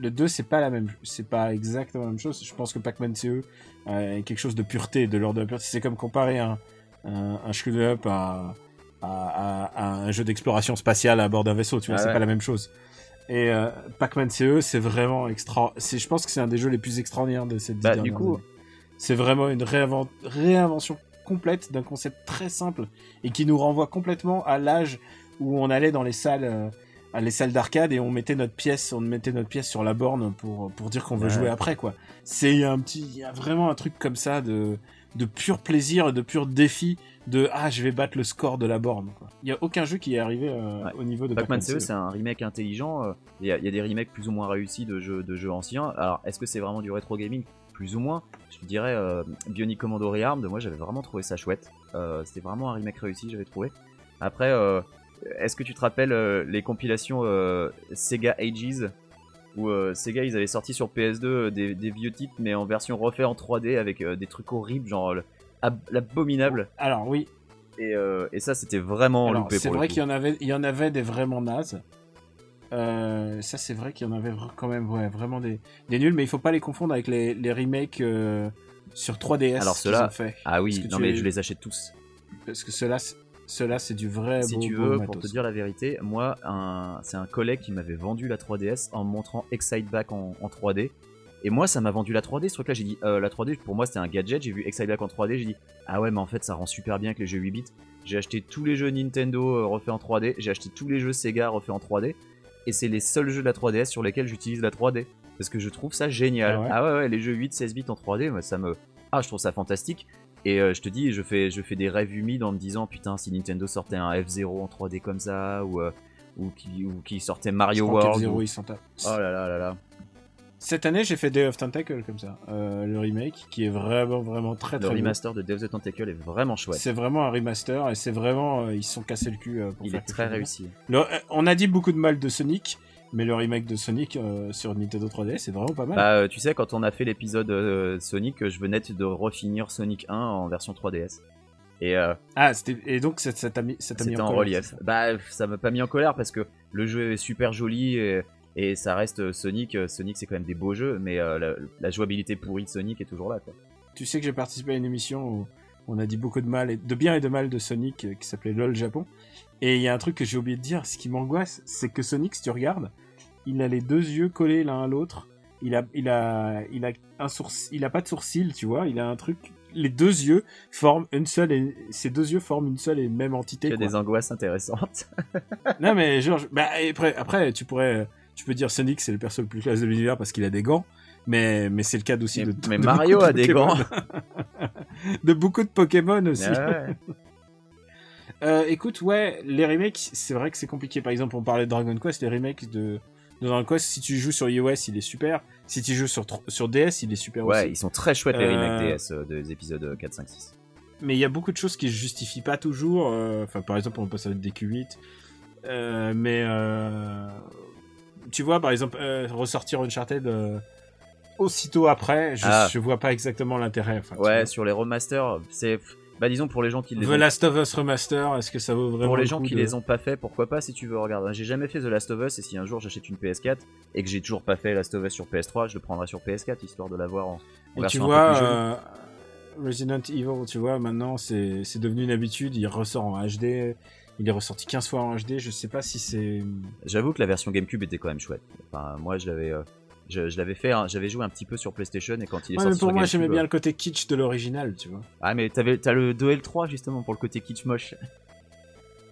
le 2 c'est pas la même c'est pas exactement la même chose. Je pense que Pac-Man CE euh, est quelque chose de pureté, de l'ordre de la pureté. C'est comme comparer un un, un shoot up à, à, à- à un jeu d'exploration spatiale à bord d'un vaisseau, tu vois, Ah c'est ouais. pas la même chose. Et euh, Pac-Man CE, c'est vraiment extra. C'est, je pense que c'est un des jeux les plus extraordinaires de cette Bah, du coup- c'est vraiment une réinvent- réinvention complète d'un concept très simple et qui nous renvoie complètement à l'âge où on allait dans les salles, euh, à les salles d'arcade et on mettait notre pièce, on mettait notre pièce sur la borne pour pour dire qu'on veut Ouais. jouer après quoi. C'est un petit, il y a vraiment un truc comme ça de de pur plaisir et de pur défi de ah je vais battre le score de la borne. Il y a aucun jeu qui est arrivé euh, Ouais. au niveau de Pac-Man CE, c'est un remake intelligent. euh, Il y, a- il y a des remakes plus ou moins réussis de jeux, de jeux anciens. Alors, est-ce que c'est vraiment du rétro gaming? Plus ou moins. Je dirais euh, Bionic Commando Rearmed, moi j'avais vraiment trouvé ça chouette. Euh, C'était vraiment un remake réussi, j'avais trouvé. Après, euh, est-ce que tu te rappelles euh, les compilations euh, Sega Ages où euh, Sega ils avaient sorti sur PS2 euh, des, des vieux titres mais en version refait en 3D avec des trucs horribles genre le- ab- l'abominable Alors oui, et, et ça c'était vraiment Alors, loupé c'est vrai qu'il y en avait, il y en avait des vraiment nazes. Ça, c'est vrai qu'il y en avait quand même, ouais, vraiment des, des nuls, mais il faut pas les confondre avec les, les remakes sur 3DS. Alors, ceux-là-. Ah oui, non mais je les achète tous. Parce que ceux-là, ceux-là, c'est du vrai. si beau- tu veux, pour te dire la vérité, moi, c'est un collègue qui m'avait vendu la 3DS en montrant Excite Back en, en 3D. Et moi, ça m'a vendu la 3D, ce truc-là. J'ai dit, euh, la 3D, pour moi, c'était un gadget. J'ai vu Excite Back en 3D. J'ai dit, ah ouais, mais en fait, ça rend super bien avec les jeux 8 bits. J'ai acheté tous les jeux Nintendo euh, refaits en 3D. J'ai acheté tous les jeux Sega refaits en 3D. Et c'est les seuls jeux de la 3DS sur lesquels j'utilise la 3D. Parce que je trouve ça génial. Ah ouais ouais, ouais, les jeux 8, 16 bits en 3D, moi, ça me. Ah, je trouve ça fantastique. Et euh, je te dis, je fais, je fais des rêves humides en me disant, putain, si Nintendo sortait un F0 en 3D comme ça, ou, euh, ou, qui, ou qui sortait Mario World. F-Zero, ou- ils sont à- Oh là là là là. Cette année, j'ai fait Day of Tentacle comme ça, euh, le remake, qui est vraiment, vraiment très Le très beau. remaster de Death of the Tentacle est vraiment chouette. C'est vraiment un remaster et c'est vraiment, euh, ils se sont cassés le cul. euh, pour Il faire est très bien. réussi. Le- on a dit beaucoup de mal de Sonic, mais le remake de Sonic euh, sur Nintendo 3DS, c'est vraiment pas mal. Bah, euh, tu sais, quand on a fait l'épisode euh, Sonic, je venais de refinir Sonic 1 en version 3DS. Et Ah, c'était et donc ça t'a mis, ça en colère, relief. Bah, ça m'a pas mis en colère parce que le jeu est super joli et, et ça reste Sonic. Sonic, c'est quand même des beaux jeux, mais la, la jouabilité pourrie de Sonic est toujours là. Quoi. Tu sais que j'ai participé à une émission où on a dit beaucoup de mal, et, de bien et de mal de Sonic, qui s'appelait LOL Japon. Et il y a un truc que j'ai oublié de dire, ce qui m'angoisse, c'est que Sonic, si tu regardes, il a les deux yeux collés l'un à l'autre. Il a, il a, il a un sourcil, il a pas de sourcil, tu vois. Il a un truc. Les deux yeux forment une seule et ces deux yeux forment une seule et même entité. Il y a quoi. des angoisses intéressantes. Non mais je- bah, après, après, tu pourrais, tu peux dire Sonic c'est le perso le plus classe de l'univers parce qu'il a des gants, mais mais c'est le cas aussi mais, de. mais de Mario a de des gants. de beaucoup de Pokémon aussi. Ah ouais. Euh, écoute, ouais, les remakes, c'est vrai que c'est compliqué. Par exemple, on parlait de Dragon Quest, les remakes de Dragon Quest, si tu joues sur iOS, il est super. Si tu joues sur, sur DS, il est super Ouais, aussi. ils sont très chouettes les Euh, remakes DS euh, des épisodes 4, 5, 6. Mais il y a beaucoup de choses qui se justifient pas toujours. euh, Enfin, par exemple, on passe avec des Q8. Euh, mais euh, tu vois, par exemple, euh, ressortir Uncharted euh, aussitôt après, je, Ah. je vois pas exactement l'intérêt. Ouais, sur les remasters, c'est. Bah, disons pour les gens qui les The ont Last of Us Remaster, est-ce que ça vaut vraiment Pour les le gens qui de- les ont pas fait, pourquoi pas si tu veux regarder. J'ai jamais fait The Last of Us et si un jour j'achète une PS4 et que j'ai toujours pas fait Last of Us sur PS3, je le prendrai sur PS4 histoire de l'avoir en, en Et tu vois, peu plus jolie. euh, Resident Evil, tu vois, maintenant c'est c'est devenu une habitude, il ressort en HD, il est ressorti 15 fois en HD, je sais pas si c'est... J'avoue que la version GameCube était quand même chouette. Enfin, moi je l'avais, euh, je, je l'avais fait, hein, j'avais joué un petit peu sur PlayStation et quand il est Ouais, sorti mais pour sur moi j'aimais bien le côté kitsch de l'original, tu vois. Ah mais t'avais, t'as le 2 et le 3 justement pour le côté kitsch moche.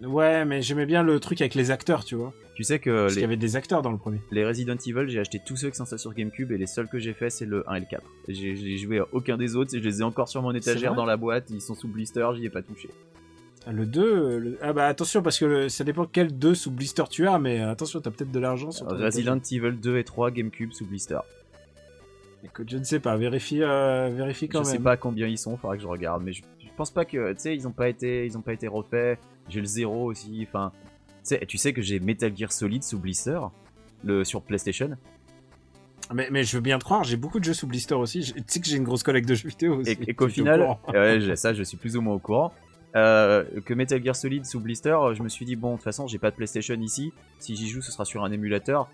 Ouais, mais j'aimais bien le truc avec les acteurs, tu vois. Tu sais que Parce qu'il y les, avait des acteurs dans le premier. les Resident Evil, j'ai acheté tous ceux qui sont ça sur GameCube et les seuls que j'ai fait c'est le 1 et le 4. J'ai, joué à aucun des autres et je les ai encore sur mon étagère dans la boîte, ils sont sous blister, j'y ai pas touché. Le 2, le- ah bah attention parce que le- ça dépend quel 2 sous blister tu as, mais attention, t'as peut-être de l'argent sur ton Resident Evil 2 et 3 GameCube sous blister. Écoute, je ne sais pas, vérifie, euh, vérifie quand je même. sais pas combien ils sont, faudra que je regarde, mais je, je pense pas que, tu sais, ils ont pas été, ils ont pas été refaits. J'ai le 0 aussi, enfin, tu sais, tu sais que j'ai Metal Gear Solid sous blister, le sur PlayStation. Mais, mais je veux bien te croire, j'ai beaucoup de jeux sous blister aussi. Je- Tu sais que j'ai une grosse collecte de jeux vidéo aussi. et, et qu'au final, ouais, ça je suis plus ou moins au courant, euh, que Metal Gear Solid sous blister, je me suis dit bon de toute façon j'ai pas de PlayStation ici, si j'y joue ce sera sur un émulateur.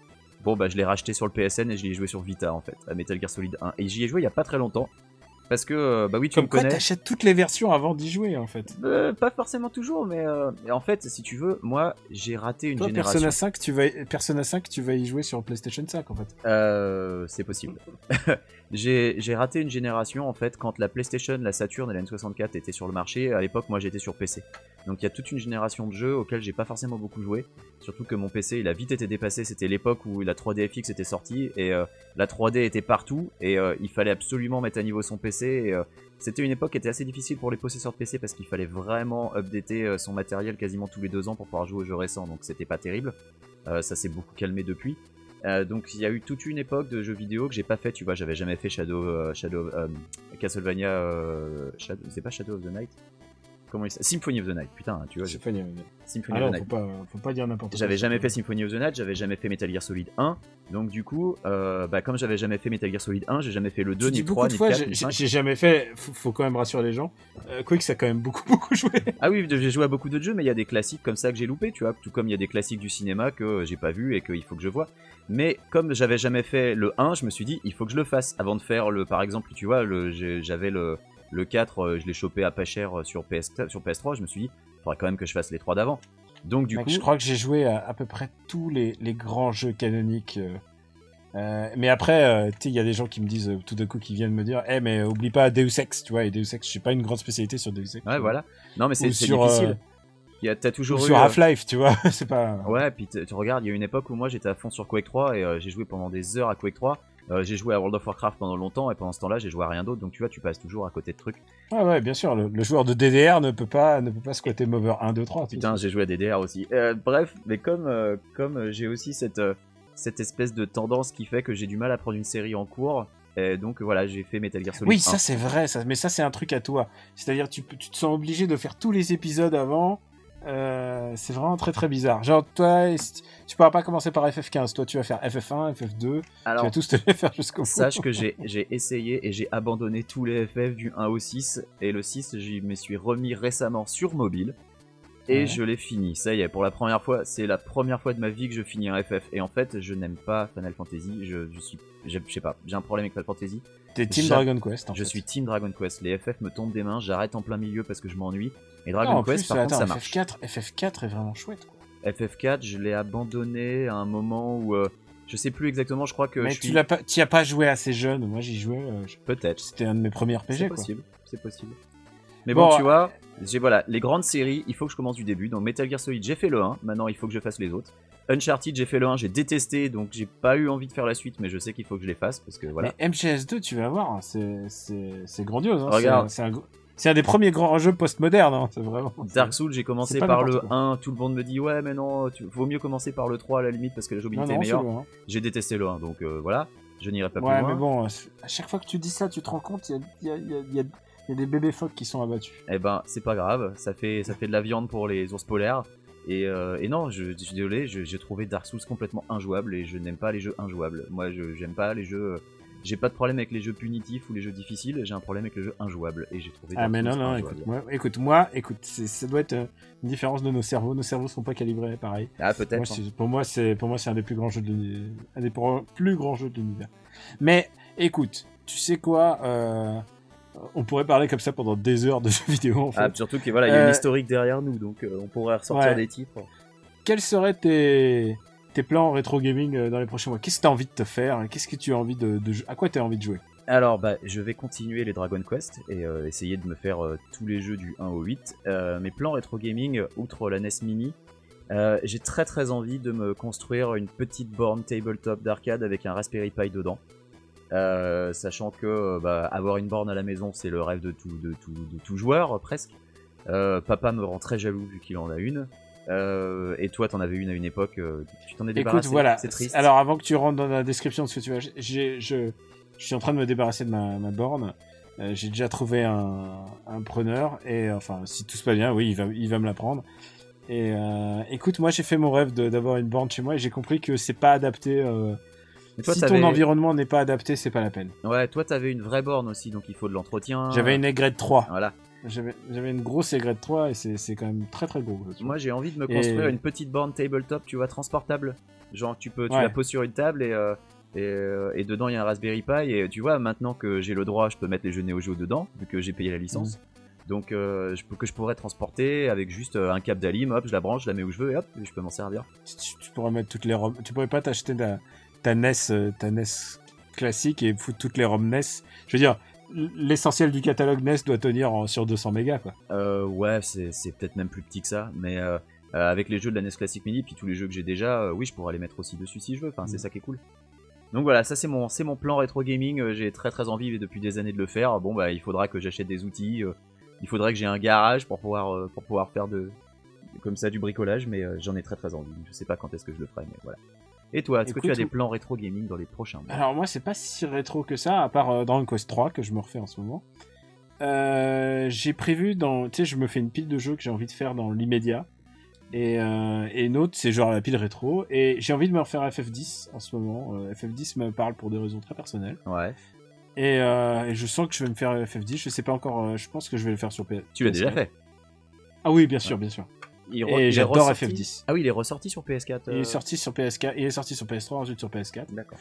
Bon bah je l'ai racheté sur le PSN et je l'ai joué sur Vita en fait, à Metal Gear Solid 1. Et j'y ai joué il y a pas très longtemps, parce que euh, bah oui tu Comme me quoi, connais. t'achètes toutes les versions avant d'y jouer en fait. Euh, pas forcément toujours, mais euh, mais en fait si tu veux, moi j'ai raté une Toi, génération. Persona 5, tu vas, Persona 5, tu vas y jouer sur PlayStation 5 en fait. Euh, c'est possible. j'ai raté une génération en fait quand la PlayStation, la Saturn et la N64 étaient sur le marché. À l'époque, moi j'étais sur PC. Donc il y a toute une génération de jeux auxquels j'ai pas forcément beaucoup joué. Surtout que mon PC il a vite été dépassé. C'était l'époque où la 3DFX était sortie et euh, la 3D était partout et euh, il fallait absolument mettre à niveau son PC. Euh, c'était une époque qui était assez difficile pour les possesseurs de PC parce qu'il fallait vraiment updater son matériel quasiment tous les deux ans pour pouvoir jouer aux jeux récents. Donc c'était pas terrible. Ça s'est beaucoup calmé depuis. Euh, donc il y a eu toute une époque de jeux vidéo que j'ai pas fait, tu vois, j'avais jamais fait Shadow, euh, Shadow, euh, Castlevania, Shadow of the Night? Comment il Symphony of the Night, putain, tu vois, Symphony Alors, of the faut Night. pas, faut pas dire n'importe quoi. J'avais jamais fait Symphony of the Night, j'avais jamais fait Metal Gear Solid 1, donc du coup, euh, bah, comme j'avais jamais fait Metal Gear Solid 1, j'ai jamais fait le 2, Tu ni le beaucoup 3, de ni le 4, j'ai ni le j'ai- 5. j'ai jamais fait. Faut, faut quand même rassurer les gens. Euh, Quick, ça a quand même beaucoup, beaucoup joué. Ah oui, j'ai joué à beaucoup de jeux, mais il y a des classiques comme ça que j'ai loupé, tu vois. Tout comme il y a des classiques du cinéma que j'ai pas vu et qu'il faut que je vois. Mais comme j'avais jamais fait le 1, je me suis dit, il faut que je le fasse avant de faire le. Par exemple, tu vois, j'avais le, le 4, euh, je l'ai chopé à pas cher euh, sur, PS, sur PS3. Je me suis dit, il faudrait quand même que je fasse les 3 d'avant. Donc du Mec, coup. je crois que j'ai joué à, à peu près tous les, les grands jeux canoniques. euh, mais après, euh, tu sais, il y a des gens qui me disent euh, tout d'un coup, qui viennent me dire, eh, mais oublie pas Deus Ex, tu vois. Et Deus Ex, j'ai pas une grande spécialité sur Deus Ex. Ouais, vois. voilà. Non, mais c'est Ou c'est sur, difficile. Il y a- T'as Ou toujours eu. sur Half-Life, tu vois. c'est pas. Ouais, puis tu regardes, il y a une époque où moi j'étais à fond sur Quake 3 et j'ai joué pendant des heures à Quake 3. Euh, j'ai joué à World of Warcraft pendant longtemps et pendant ce temps-là j'ai joué à rien d'autre donc tu vois tu passes toujours à côté de trucs. Ouais, ouais, bien sûr. Le, le joueur de DDR ne peut pas, ne peut pas squatter Mover 1, 2, 3. Putain j'ai joué à DDR aussi. Euh, bref, mais comme, euh, comme j'ai aussi cette, cette espèce de tendance qui fait que j'ai du mal à prendre une série en cours, et donc voilà j'ai fait Metal Gear Solid Oui, 1. ça c'est vrai, ça, mais ça c'est un truc à toi. C'est-à-dire tu, tu te sens obligé de faire tous les épisodes avant. Euh, c'est vraiment très très bizarre. Genre toi, tu pourras pas commencer par FF15. Toi tu vas faire FF1, FF2. tu Alors vas tous te les faire jusqu'au bout. sache que j'ai j'ai essayé et j'ai abandonné tous les FF du 1 au 6 et le 6 j'y me suis remis récemment sur mobile. Et Ouais. je l'ai fini, ça y est, pour la première fois, c'est la première fois de ma vie que je finis un FF. Et en fait, je n'aime pas Final Fantasy, je, je suis, je, je sais pas, j'ai un problème avec Final Fantasy. T'es Team Dragon Quest. En je fait. suis Team Dragon Quest, les FF me tombent des mains, j'arrête en plein milieu parce que je m'ennuie. Et Dragon Quest, plus, par contre, ça marche. FF4, FF4 est vraiment chouette. Quoi. FF4, je l'ai abandonné à un moment où, euh, je sais plus exactement, je crois que mais je tu suis... l'as pas, as pas joué assez jeune. Moi j'y jouais. euh, Peut-être. C'était un de mes premiers RPG C'est possible, c'est possible. Mais bon, Bon, tu vois, j'ai voilà, les grandes séries, il faut que je commence du début. Donc Metal Gear Solid, j'ai fait le 1, maintenant il faut que je fasse les autres. Uncharted, j'ai fait le 1, j'ai détesté, donc j'ai pas eu envie de faire la suite, mais je sais qu'il faut que je les fasse parce que voilà. Mais MGS2, tu vas voir, hein, c'est grandiose. hein. Regarde. C'est un, des premiers grands jeux post-modernes. Hein, c'est vraiment. Dark Souls, j'ai commencé par le n'importe 1, tout le monde me dit ouais mais non, tu... vaut mieux commencer par le 3 à la limite parce que la jouabilité non, est meilleure. hein. J'ai détesté le 1 donc euh, voilà, je n'irai pas Ouais, plus loin. mais bon, euh, à chaque fois que tu dis ça, tu te rends compte, il y a, il y, a, il y, a, il y a des bébés phoques qui sont abattus. Eh ben c'est pas grave, ça fait, ça fait de la viande pour les ours polaires. Et, euh, et non, je, je suis désolé, j'ai trouvé Dark Souls complètement injouable et je n'aime pas les jeux injouables. Moi je j'aime pas les jeux. J'ai pas de problème avec les jeux punitifs ou les jeux difficiles, j'ai un problème avec les jeux injouables et j'ai trouvé Ah, mais non, Souls non, injouable. écoute, moi, écoute, moi, écoute, c'est- ça doit être euh, une différence de nos cerveaux. Nos cerveaux sont pas calibrés pareil. Ah peut-être. hein. pour moi, c'est pour moi, c'est un des plus grands jeux de l'uni- un des plus grands jeux de l'univers. Mais écoute, tu sais quoi euh, On pourrait parler comme ça pendant des heures de jeux vidéo. En fait. Ah, surtout qu'il voilà, y a Euh, une historique derrière nous, donc euh, on pourrait ressortir Ouais. des titres. Quels seraient tes tes plans rétro gaming euh, dans les prochains mois? Qu'est-ce que tu as envie de te faire? Qu'est-ce que tu as envie de, de à quoi tu as envie de jouer? Alors, bah, je vais continuer les Dragon Quest et euh, essayer de me faire euh, tous les jeux du 1 au 8. Euh, mes plans rétro gaming, outre la NES Mini, euh, j'ai très très envie de me construire une petite borne tabletop d'arcade avec un Raspberry Pi dedans. Euh, sachant que bah, avoir une borne à la maison, c'est le rêve de tout, de tout, de tout joueur, presque. Euh, papa me rend très jaloux vu qu'il en a une. Euh, et toi, t'en avais une à une époque. tu t'en es débarrassé. Écoute, voilà. C'est triste. Alors, avant que tu rentres dans la description de ce que tu je, je suis en train de me débarrasser de ma, ma borne. J'ai déjà trouvé un, un preneur et enfin, si tout se passe bien, oui, il va, il va me la prendre. Et écoute, moi, j'ai fait mon rêve d'avoir une borne chez moi et j'ai compris que c'est pas adapté. Toi, si ton environnement n'est pas adapté, c'est pas la peine. Ouais, toi, t'avais une vraie borne aussi, donc il faut de l'entretien. J'avais une Aigrette 3. Voilà. J'avais, une grosse Aigrette 3 et c'est, quand même très très gros. Moi, j'ai envie de me Et- construire une petite borne tabletop, tu vois, transportable. Genre, tu peux, tu Ouais. la poses sur une table et, euh, et, euh, et dedans il y a un Raspberry Pi. Et tu vois, maintenant que j'ai le droit, je peux mettre les jeux Neo Geo dedans, vu que j'ai payé la licence. Mm. Donc, euh, je que je pourrais transporter avec juste un câble d'alim, hop, je la branche, je la mets où je veux et hop, je peux m'en servir. tu, tu pourrais mettre toutes les ROM. Tu pourrais pas t'acheter ta, ta NES, euh, ta NES classique et foutre toutes les ROM NES. Je veux dire, l'essentiel du catalogue NES doit tenir en- sur 200 mégas, quoi. Euh, ouais, c'est peut-être même plus petit que ça, mais euh, euh, avec les jeux de la NES Classic Mini, puis tous les jeux que j'ai déjà, oui, je pourrais les mettre aussi dessus si je veux. Enfin, c'est Mm. ça qui est cool. Donc voilà, ça c'est mon, plan rétro gaming. J'ai très très envie depuis des années de le faire. Bon bah, il faudra que j'achète des outils. il faudrait que j'ai un garage pour pouvoir pour pouvoir faire de comme ça du bricolage, mais j'en ai très très envie. Je sais pas quand est-ce que je le ferai, mais voilà. Et toi, est-ce que tu as des plans rétro gaming dans les prochains mois Alors moi, c'est pas si rétro que ça, à part euh, Dragon Quest 3 que je me refais en ce moment. Euh, j'ai prévu dans, tu sais, je me fais une pile de jeux que j'ai envie de faire dans l'immédiat. Et, euh, et une autre, c'est genre la pile rétro. Et j'ai envie de me refaire FF10 en ce moment. Euh, FF10 me parle pour des raisons très personnelles. Ouais. Et, et je sens que je vais me faire FF10. Je sais pas encore. je pense que je vais le faire sur PS. Tu l'as déjà fait. Ah oui, bien sûr, bien sûr. Il re- Et il j'adore ressorti- FF10. Ah oui, il est ressorti sur PS4. Il euh, est sorti sur PS4, il est sorti sur PS3, ensuite sur PS4, D'accord.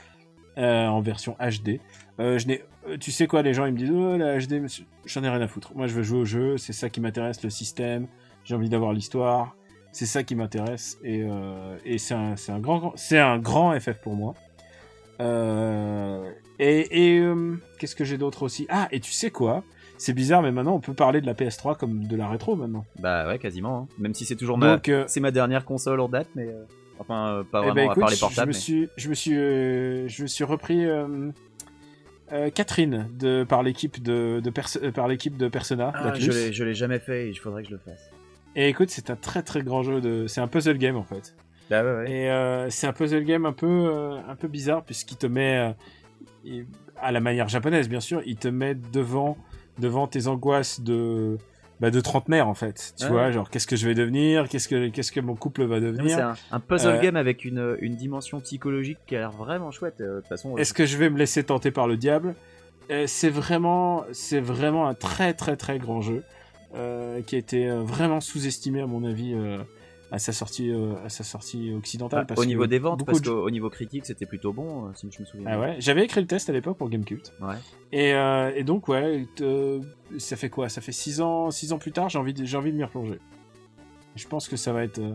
euh, en version HD. Euh, je n'ai, tu sais quoi, les gens ils me disent oh la HD, j'en ai rien à foutre. Moi je veux jouer au jeu, c'est ça qui m'intéresse, le système. J'ai envie d'avoir l'histoire, c'est ça qui m'intéresse et, et c'est un, c'est un grand, c'est un grand FF pour moi. Et et qu'est-ce que j'ai d'autre aussi? Ah et tu sais quoi? C'est bizarre, mais maintenant on peut parler de la PS3 comme de la rétro maintenant. Bah ouais, quasiment. hein. Même si c'est toujours ma, euh, c'est ma dernière console en date, mais euh, enfin euh, pas Eh vraiment ben, à part les je- portables. Je me mais- suis, je me suis, euh, je me suis repris Catherine de par l'équipe de, de par l'équipe de Persona. Ah, je l'ai, jamais fait et il faudrait que je le fasse. Et écoute, c'est un très très grand jeu de, c'est un puzzle game en fait. Bah ouais, ouais. Et c'est un puzzle game un peu, un peu bizarre puisqu'il te met, à la manière japonaise bien sûr, il te met devant, devant tes angoisses de, bah, de trentenaire en fait. Tu Ouais. vois, genre qu'est-ce que je vais devenir, qu'est-ce que, qu'est-ce que mon couple va devenir? C'est un, un puzzle Euh, game avec une, une dimension psychologique qui a l'air vraiment chouette. euh, De toute façon, Est-ce que je vais me laisser tenter par le diable? Euh, C'est vraiment, c'est vraiment un très très très grand jeu euh, qui a été vraiment sous-estimé à mon avis euh, à sa sortie, euh, à sa sortie occidentale. Bah, parce au niveau que des ventes, parce de qu'au niveau critique, c'était plutôt bon, euh, si je me souviens. Ah ouais, j'avais écrit le test à l'époque pour Gamecult. Ouais. Et, euh, et donc ouais, euh, ça fait quoi? Ça fait 6 ans, six ans plus tard, j'ai envie, de- j'ai envie de m'y replonger. Je pense que ça va être, euh,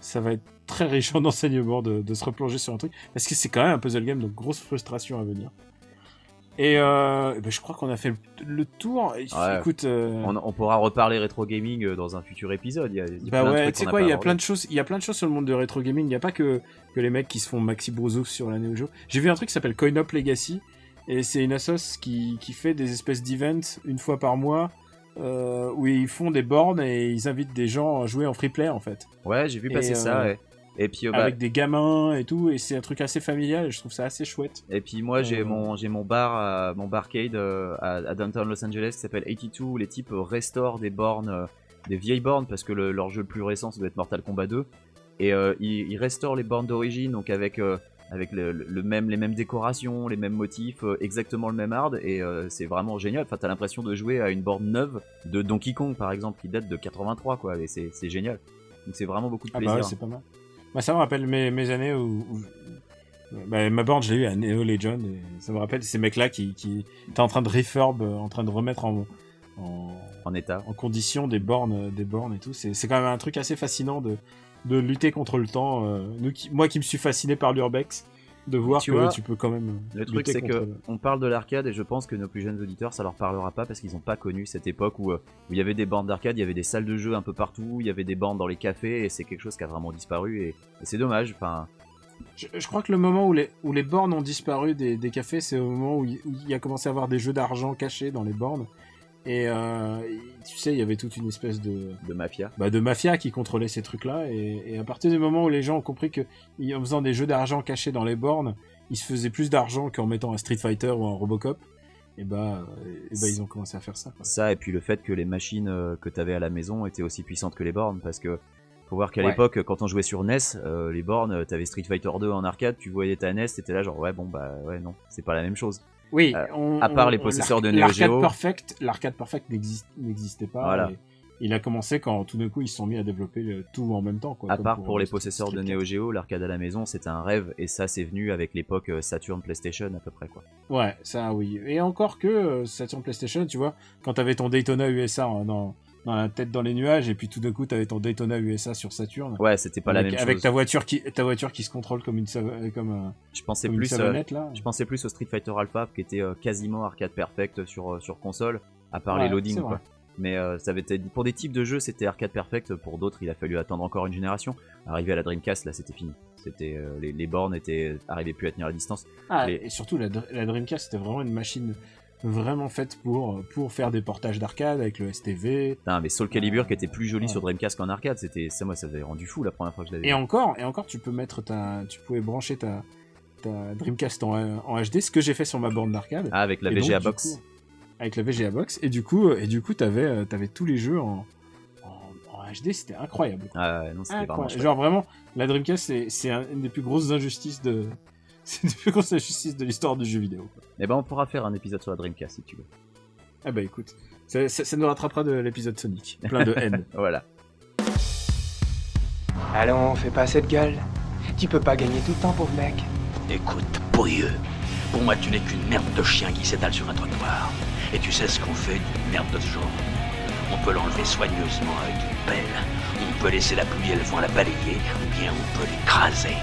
ça va être très riche en enseignements de, de se replonger sur un truc, parce que c'est quand même un puzzle game, donc grosse frustration à venir. Et euh, ben, je crois qu'on a fait le, tour. Ouais. Écoute, euh, On, on pourra reparler rétro gaming euh, dans un futur épisode. Il y a, il y a bah plein de ouais, tu sais quoi, il y a plein de choses, il y a plein de choses sur le monde de rétro gaming. Il n'y a pas que, que les mecs qui se font maxi brousous sur la Neo Geo. J'ai vu un truc qui s'appelle CoinUp Legacy et c'est une assos qui, qui fait des espèces d'events une fois par mois euh, où ils font des bornes et ils invitent des gens à jouer en free play en fait. Ouais, j'ai vu passer Et, ça. ouais. Et puis, euh, bah, Avec des gamins et tout, et c'est un truc assez familial et je trouve ça assez chouette. Et puis moi j'ai Euh. mon j'ai mon bar mon barcade euh, à, à downtown Los Angeles qui s'appelle 82 où les types restaurent des bornes des vieilles bornes parce que le- leur jeu le plus récent ça doit être Mortal Kombat 2 et ils, ils restaurent les bornes d'origine donc avec avec le, le même les mêmes décorations les mêmes motifs exactement le même hard et c'est vraiment génial enfin t'as l'impression de jouer à une borne neuve de Donkey Kong par exemple qui date de 83 quoi et c'est génial donc c'est vraiment beaucoup de Ah plaisir bah ouais, c'est pas mal. Bah, ça me rappelle mes, mes années où. où- bah, ma borne, je l'ai eu à Neo Legend, et ça me rappelle ces mecs-là qui, qui étaient en train de refurb, euh, en train de remettre en, en, en état en condition des bornes, euh, des bornes et tout. C'est c'est quand même un truc assez fascinant de, de lutter contre le temps. euh, nous qui- moi qui me suis fasciné par l'urbex, de voir Tu que vois, tu peux quand même. Le truc, c'est que le- on parle de l'arcade et je pense que nos plus jeunes auditeurs, ça leur parlera pas parce qu'ils n'ont pas connu cette époque où, euh, où il y avait des bornes d'arcade, il y avait des salles de jeux un peu partout, il y avait des bornes dans les cafés et c'est quelque chose qui a vraiment disparu et, et c'est dommage. Enfin, Je, je crois que le moment où les, où les bornes ont disparu des, des cafés, c'est au moment où il, où il y a commencé à avoir des jeux d'argent cachés dans les bornes. Et euh, tu sais, il y avait toute une espèce de, de mafia. bah, de mafia qui contrôlait ces trucs-là. Et, et à partir du moment où les gens ont compris que en faisant des jeux d'argent cachés dans les bornes, ils se faisaient plus d'argent qu'en mettant un Street Fighter ou un Robocop, et bah, et bah ils ont commencé à faire ça. quoi. Ça et puis le fait que les machines euh, que t'avais à la maison étaient aussi puissantes que les bornes parce que faut voir qu'à Ouais. l'époque, quand on jouait sur NES, euh, les bornes, t'avais Street Fighter 2 en arcade, tu voyais ta NES, t'étais là genre ouais bon bah ouais non, c'est pas la même chose. Oui, Euh, on- à part on- les possesseurs de Neo Geo. L'arcade perfect, l'arcade perfect n'existe- n'existait pas. Voilà. et il a commencé quand tout d'un coup ils se sont mis à développer le- tout en même temps. Quoi, À part pour les possesseurs de Neo Geo, l'arcade à la maison c'était un rêve et ça c'est venu avec l'époque euh, Saturn PlayStation à peu près quoi. Ouais, ça oui. Et encore que euh, Saturn PlayStation, tu vois, quand t'avais ton Daytona USA hein, dans, dans la tête dans les nuages, et puis tout d'un coup t'avais ton Daytona USA sur Saturn. Ouais, c'était pas avec, la même avec chose. ta voiture qui ta voiture qui se contrôle comme une euh, comme, un- Je pensais comme plus euh, savonnette là. je pensais plus au Street Fighter Alpha qui était euh, quasiment arcade perfect sur euh, sur console à part Ouais, les loadings quoi. Mais euh, ça avait été pour des types de jeux, c'était arcade perfect, pour d'autres, il a fallu attendre encore une génération. Arrivé à la Dreamcast, là, c'était fini. C'était euh, les, les bornes étaient arrivaient plus à tenir la distance. Ah, les- et surtout la, la Dreamcast c'était vraiment une machine vraiment faite pour pour faire des portages d'arcade avec le STV. Putain, mais Soul Calibur qui était plus joli ouais. sur Dreamcast qu'en arcade, c'était ça moi ça m'avait rendu fou la première fois que je l'avais. Et vu. encore, et encore, tu peux mettre ta, tu pouvais brancher ta, ta Dreamcast en, en HD, ce que j'ai fait sur ma borne d'arcade. Ah, avec la Et VGA box. coup, avec la VGA box, et du coup, et du coup, t'avais, euh, t'avais tous les jeux en, HD, c'était incroyable. Ah ouais, non, vraiment Incroyable. Genre vraiment, la Dreamcast, c'est, c'est un- une des plus grosses injustices de, c'est des plus grosses injustices de l'histoire du jeu vidéo. quoi. Eh ben on pourra faire un épisode sur la Dreamcast si tu veux. Ah bah écoute, ça, ça- ça nous rattrapera de l'épisode Sonic, plein de haine. Voilà. Allons, fais pas cette gueule. Tu peux pas gagner tout le temps, pauvre mec. Écoute, pourrieux. Pour moi, tu n'es qu'une merde de chien qui s'étale sur un trottoir. Et tu sais ce qu'on fait d'une merde de ce genre On peut l'enlever soigneusement avec une pelle. On peut laisser la pluie et le vent la balayer, ou bien on peut l'écraser.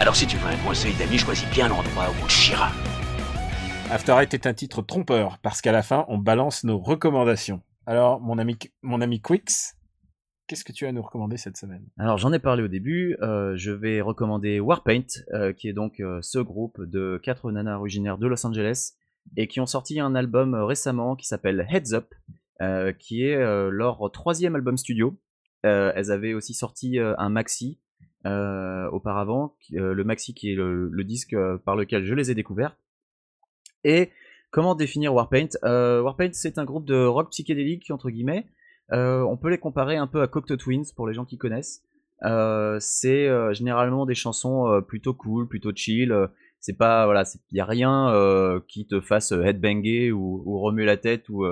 Alors si tu veux un conseil d'ami, choisis bien l'endroit où on te chiera. After Eight est un titre trompeur parce qu'à la fin, on balance nos recommandations. Alors, mon ami, mon ami Quix, qu'est-ce que tu as à nous recommander cette semaine? Alors j'en ai parlé au début, euh, je vais recommander Warpaint, euh, qui est donc euh, ce groupe de quatre nanas originaires de Los Angeles et qui ont sorti un album récemment qui s'appelle Heads Up, euh, qui est euh, leur troisième album studio. Euh, elles avaient aussi sorti euh, un maxi euh, auparavant, euh, le maxi qui est le, disque euh, par lequel je les ai découvertes. Et comment définir Warpaint? Euh, Warpaint c'est un groupe de rock psychédélique entre guillemets. On peut les comparer un peu à Cocteau Twins pour les gens qui connaissent. C'est généralement des chansons plutôt cool, plutôt chill. c'est pas voilà, il y a rien qui te fasse headbanger ou, ou remuer la tête ou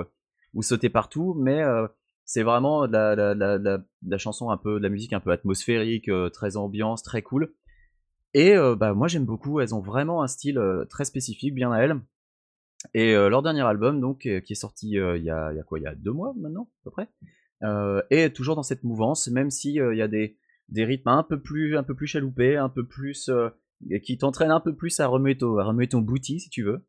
ou sauter partout, mais c'est vraiment de la, la, la, chanson un peu, de la musique un peu atmosphérique, euh, très ambiance, très cool. Et euh, bah moi j'aime beaucoup. Elles ont vraiment un style euh, très spécifique, bien à elles. Et leur dernier album, donc, qui est sorti il y, a, quoi? Il y a deux mois maintenant, à peu près. Est toujours dans cette mouvance, même si il y a des, des rythmes un peu plus, un peu plus chaloupés, un peu plus, qui t'entraînent un peu plus à remuer ton, à ton booty, si tu veux.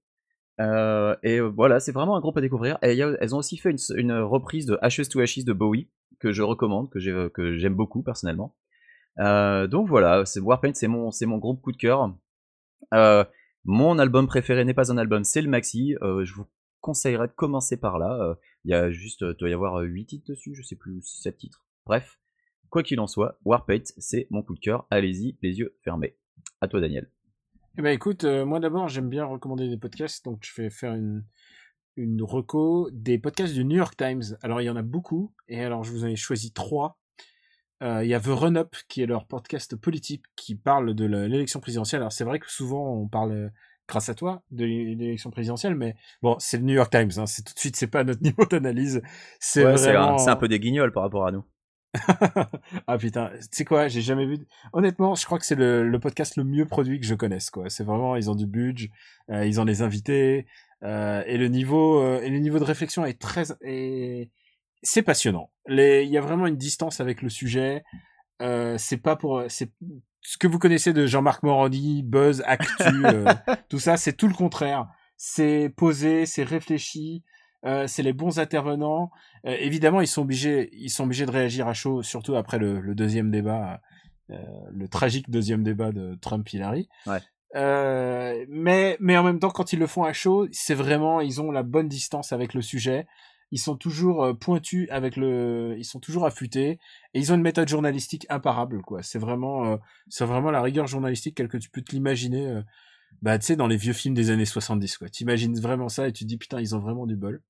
Euh, et euh, voilà, c'est vraiment un groupe à découvrir. Et elles ont aussi fait une, reprise de Ashes to Ashes de Bowie que je recommande, que que j'aime beaucoup personnellement. Euh, donc voilà, Warpaint, c'est mon, mon groupe coup de cœur. Euh, mon album préféré n'est pas un album, c'est le maxi. Euh, je vous conseillerais de commencer par là. Euh, Il y a juste, euh, doit y avoir 8 titres dessus, je sais plus, 7 titres. Bref, quoi qu'il en soit, Warpaint, c'est mon coup de cœur. Allez-y, les yeux fermés. À toi, Daniel. Eh ben écoute, euh, moi d'abord j'aime bien recommander des podcasts, donc je vais faire une une reco des podcasts du New York Times. Alors il y en a beaucoup, et alors je vous en ai choisi trois. Euh, Il y a The Run Up qui est leur podcast politique qui parle de l'élection présidentielle. Alors c'est vrai que souvent on parle grâce à toi de l'élection présidentielle, mais bon c'est le New York Times. Hein, c'est tout de suite c'est pas notre niveau d'analyse. C'est Ouais, c'est un, un peu des guignols par rapport à nous. ah putain, tu sais quoi, j'ai jamais vu. Honnêtement, je crois que c'est le, le podcast le mieux produit que je connaisse. quoi. C'est vraiment, ils ont du budget, euh, ils ont des invités, euh, et le niveau euh, et le niveau de réflexion est très et c'est passionnant. Les, il y a vraiment une distance avec le sujet. C'est pas pour c'est ce que vous connaissez de Jean-Marc Morandi, Buzz, Actu, tout ça, c'est tout le contraire. C'est posé, c'est réfléchi, euh, c'est les bons intervenants. Euh, évidemment, ils sont obligés, ils sont obligés de réagir à chaud, surtout après le, le deuxième débat, euh, le tragique deuxième débat de Trump-Hillary. Ouais. Euh, mais mais en même temps, quand ils le font à chaud, c'est vraiment, ils ont la bonne distance avec le sujet. Ils sont toujours euh, pointus avec le, ils sont toujours affûtés et ils ont une méthode journalistique imparable quoi. C'est vraiment, euh, c'est vraiment la rigueur journalistique telle que tu peux te l'imaginer. euh, bah tu sais dans les vieux films des années 70 quoi. T'imagines vraiment ça et tu te dis putain ils ont vraiment du bol.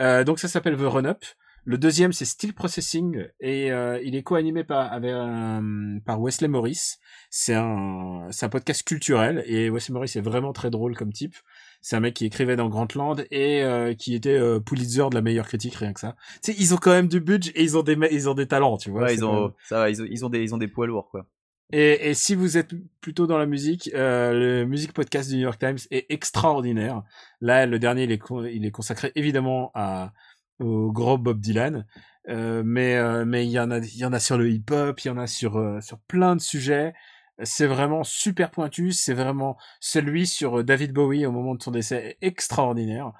Euh, donc ça s'appelle The Run Up. Le deuxième c'est Still Processing et euh, il est co-animé par avec un- par Wesley Morris. C'est un c'est un podcast culturel et Wesley Morris est vraiment très drôle comme type. C'est un mec qui écrivait dans Grantland et euh, qui était euh, Pulitzer de la meilleure critique rien que ça. Tu sais ils ont quand même du budget et ils ont des ils ont des talents tu vois. Ouais, ils ont, même- ça va, ils ont, ils ont des, ils ont des poids lourds, quoi. Et, et si vous êtes plutôt dans la musique, euh, le music podcast du New York Times est extraordinaire. Là, le dernier, il est, il est consacré évidemment à, au gros Bob Dylan, euh, mais euh, mais il y en a, il y en a sur le hip-hop, il y en a sur euh, sur plein de sujets. C'est vraiment super pointu. C'est vraiment celui sur David Bowie au moment de son décès est extraordinaire.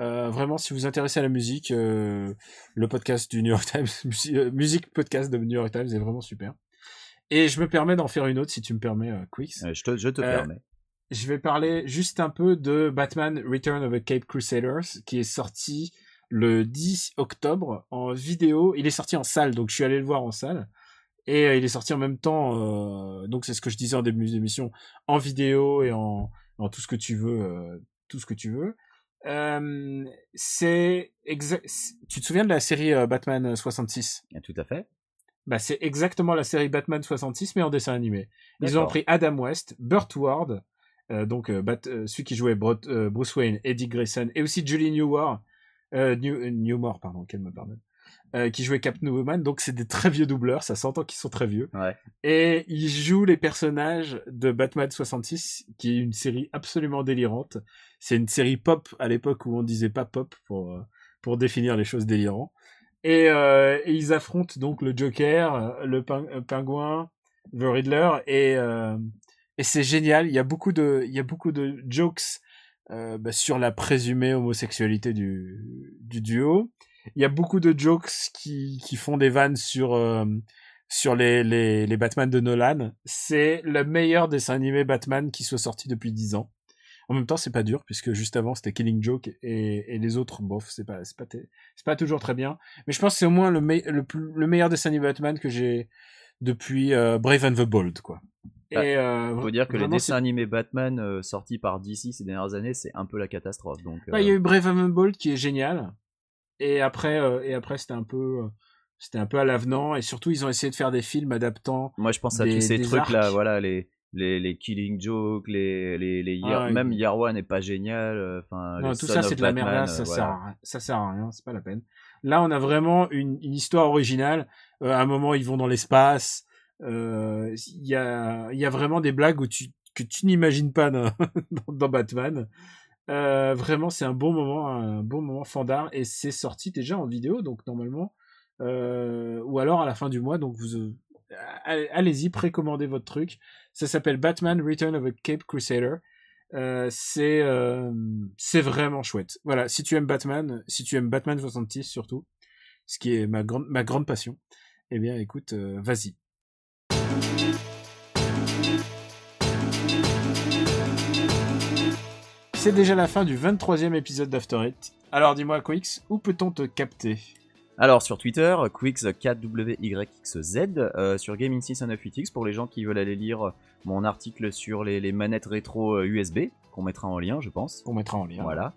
Euh, vraiment, si vous vous intéressez à la musique, euh, le podcast du New York Times, euh, musique podcast de New York Times est vraiment super. Et je me permets d'en faire une autre, si tu me permets, euh, Quicks. Euh, je te, je te Euh, permets. Je vais parler juste un peu de Batman Return of the Cape Crusaders, qui est sorti le 10 octobre en vidéo. Il est sorti en salle, donc je suis allé le voir en salle. Et euh, il est sorti en même temps, euh, donc c'est ce que je disais en début d'émission, en vidéo et en, en tout ce que tu veux, euh, tout ce que tu veux. Euh, c'est tu te souviens de la série Batman 66 Ah, Tout à fait. Bah, c'est exactement la série Batman 66, mais en dessin animé. Ils ont pris Adam West, Burt Ward, euh, donc euh, Bat- euh, celui qui jouait Bro- euh, Bruce Wayne, Eddie Grayson, et aussi Julie Newmar, euh, New, euh, Newmar, pardon, qu'elle me pardonne, euh, qui jouait Captain Woman. Donc c'est des très vieux doubleurs, ça s'entend qu'ils sont très vieux. Ouais. Et ils jouent les personnages de Batman 66, qui est une série absolument délirante. C'est une série pop à l'époque où on disait pas pop pour pour définir les choses délirantes. Et, euh, et ils affrontent donc le Joker, euh, le euh, pingouin, The Riddler, et c'est génial. Il y a beaucoup de il y a beaucoup de jokes bah, sur la présumée homosexualité du du duo. Il y a beaucoup de jokes qui font des vannes sur sur les, les, les Batman de Nolan. C'est le meilleur dessin animé Batman qui soit sorti depuis 10 ans. En même temps, c'est pas dur, puisque juste avant, c'était Killing Joke, et, et les autres, bof, c'est pas, c'est pas, c'est pas toujours très bien. Mais je pense que c'est au moins le, me- le, plus- le meilleur dessin animé Batman que j'ai depuis euh, Brave and the Bold, quoi. Bah, et euh, Faut dire que les dessins animés Batman euh, sortis par DC ces dernières années, c'est un peu la catastrophe. Donc, Ouais, il y a eu Brave and the Bold qui est génial. Et après, et après, c'était un peu, c'était un peu à l'avenant. Et surtout, ils ont essayé de faire des films adaptant. moi, je pense à des- tous ces des trucs-là, arcs. voilà, les, les, les Killing Joke, les, les, les Year- Ah, même One n'est pas génial. euh, Enfin, Non, tout Son ça, c'est de la merde. euh, ça, voilà. sert à, rien. ça sert à rien. C'est pas la peine. Là, on a vraiment une, une histoire originale. Euh, à un moment, ils vont dans l'espace. Euh, Il y a, y a vraiment des blagues où tu, que tu n'imagines pas dans, dans, Batman. Euh, vraiment, c'est un bon moment, un bon moment fandard. Et c'est sorti déjà en vidéo, donc normalement, euh, ou alors à la fin du mois. Donc vous, allez-y, précommandez votre truc. Ça s'appelle Batman Return of a Cape Crusader. Euh, c'est euh, c'est vraiment chouette. Voilà, si tu aimes Batman, si tu aimes Batman 66 surtout, ce qui est ma grande ma grande passion, eh bien écoute, euh, vas-y. C'est déjà la fin du 23e épisode d'After Eight. Alors dis-moi, Quix, où peut-on te capter? Alors sur Twitter, KWYXZ, euh, sur Gaming 698X pour les gens qui veulent aller lire mon article sur les, les manettes rétro euh, USB, qu'on mettra en lien, je pense. On mettra en lien. Voilà.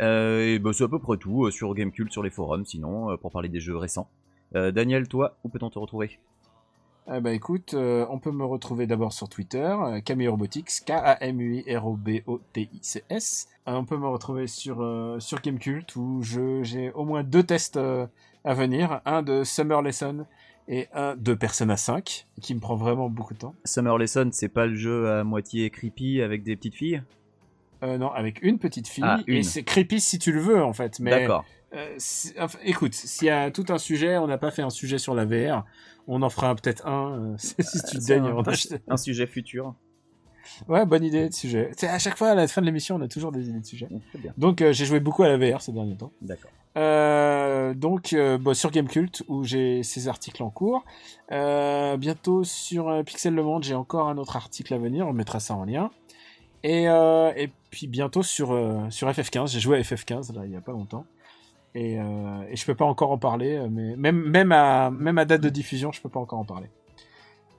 Euh, et bah, c'est à peu près tout euh, sur Gamecult, sur les forums, sinon, euh, pour parler des jeux récents. Euh, Daniel, toi, où peut-on te retrouver? Eh bah écoute, euh, on peut me retrouver d'abord sur Twitter, euh, Camille Robotics, K-A-M-U-I-R-O-B-O-T-I-C-S. Euh, on peut me retrouver sur, euh, sur Gamecult où j'ai au moins deux tests euh, à venir, un de Summer Lesson et un de Persona 5, qui me prend vraiment beaucoup de temps. Summer Lesson, c'est pas le jeu à moitié creepy avec des petites filles? Euh, non, avec une petite fille, Ah, et une. c'est creepy si tu le veux en fait. Mais D'accord. euh, enfin, écoute, s'il y a tout un sujet, on n'a pas fait un sujet sur la VR, on en fera peut-être un euh, si tu daignes un- en acheter. Un sujet futur. Ouais, bonne idée de sujet. C'est à chaque fois à la fin de l'émission, on a toujours des idées de. Très bien. Donc euh, j'ai joué beaucoup à la VR ces derniers temps. D'accord. Euh, donc euh, bon, sur Gamecult où j'ai ces articles en cours. Euh, bientôt sur Pixel Le Monde, j'ai encore un autre article à venir. On mettra ça en lien. Et, et puis bientôt sur sur FF15. J'ai joué à FF15 là il y a pas longtemps. Et, et je peux pas encore en parler, mais même même à même à date de diffusion, je peux pas encore en parler.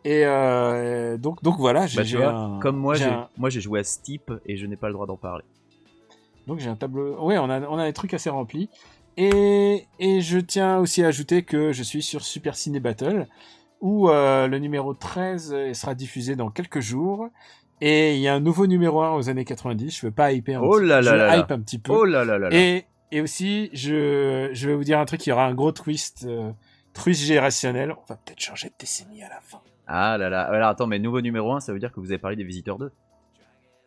Et euh, donc donc voilà, j'ai Bah, tu j'ai vois, un- comme moi, j'ai j'ai un- moi j'ai joué à Steep et je n'ai pas le droit d'en parler. Donc j'ai un tableau. Ouais, on a, on a des trucs assez remplis. Et, et je tiens aussi à ajouter que je suis sur Super Ciné Battle, où euh, le numéro 13 sera diffusé dans quelques jours. Et il y a un nouveau numéro 1 aux années 90. Je veux pas hyper un Oh petit- là là je là hype un petit peu. Oh là là là. et, et aussi, je, je vais vous dire un truc, il y aura un gros twist, euh, twist générationnel. On va peut-être changer de décennie à la fin. Ah là là. Alors attends, mais nouveau numéro 1, ça veut dire que vous avez parlé des Visiteurs 2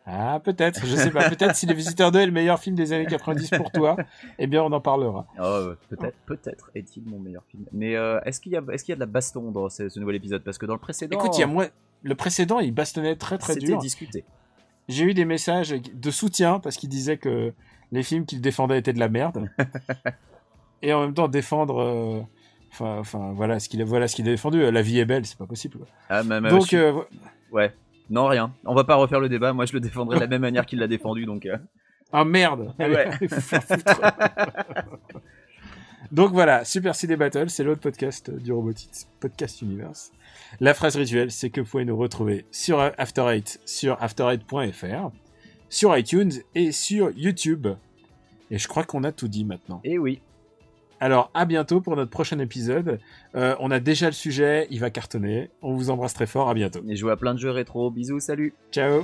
Ah, peut-être, je sais pas. Peut-être si Les Visiteurs 2 est le meilleur film des années 90 pour toi, eh bien on en parlera. Oh, peut-être, peut-être est-il mon meilleur film. Mais euh, est-ce qu'il y, a- y de la baston dans ce, ce nouvel épisode? Parce que dans le précédent, Écoute, il y a moins. Le précédent, il bastonnait très très c'était dur. discuté. J'ai eu des messages de soutien parce qu'il disait que les films qu'il défendait étaient de la merde. Et en même temps, défendre. euh, Enfin, enfin, voilà ce qu'il a, voilà ce qu'il a défendu. La vie est belle, c'est pas possible. Ah, mais, mais, Donc, suis- euh, ouais. Non, rien. On va pas refaire le débat. Moi, je le défendrai de la même manière qu'il l'a défendu. Donc, euh, ah merde. Allez, Ouais. foutre. Donc voilà, Super CD Battle, c'est l'autre podcast du Robotics Podcast Universe. La phrase rituelle, c'est que vous pouvez nous retrouver sur After Eight, sur after8.fr, sur iTunes et sur YouTube. Et je crois qu'on a tout dit maintenant. et oui. Alors à bientôt pour notre prochain épisode. Euh, on a déjà le sujet, il va cartonner. On vous embrasse très fort, à bientôt. Et jouer à plein de jeux rétro. Bisous, salut. Ciao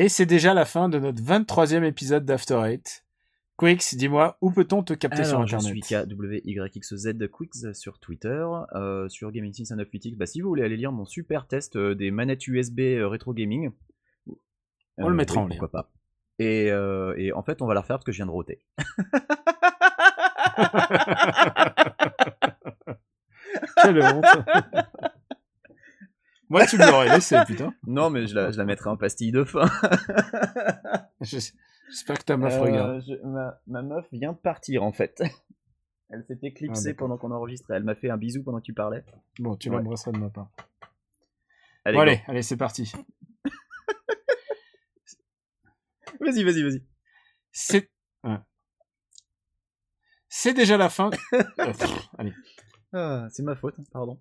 Et c'est déjà la fin de notre 23e épisode d'After Eight. Quix, dis-moi, où peut-on te capter sur Alors, je Internet suis KWYXZ Quicks sur Twitter, euh, sur Gaming 698X. Bah, si vous voulez aller lire mon super test euh, des manettes USB euh, rétro gaming, On le mettra en lien. Pourquoi pas. Et, euh, et en fait, on va la refaire parce que je viens de roter. Quelle honte Moi, tu me l'aurais laissé, putain. Non, mais je la, je la mettrai en pastille de fin. Je- J'espère que ta meuf Euh, regarde. je- ma, ma meuf vient de partir en fait. Elle s'est Ah, éclipsée d'accord. pendant qu'on enregistrait. Elle m'a fait un bisou pendant que tu parlais. Bon, tu ouais. l'embrasseras de ma part. Allez, bon, allez, allez, c'est parti. Vas-y, vas-y, vas-y. C'est... ouais. C'est déjà la fin. Euh, allez. Ah, c'est ma faute, pardon.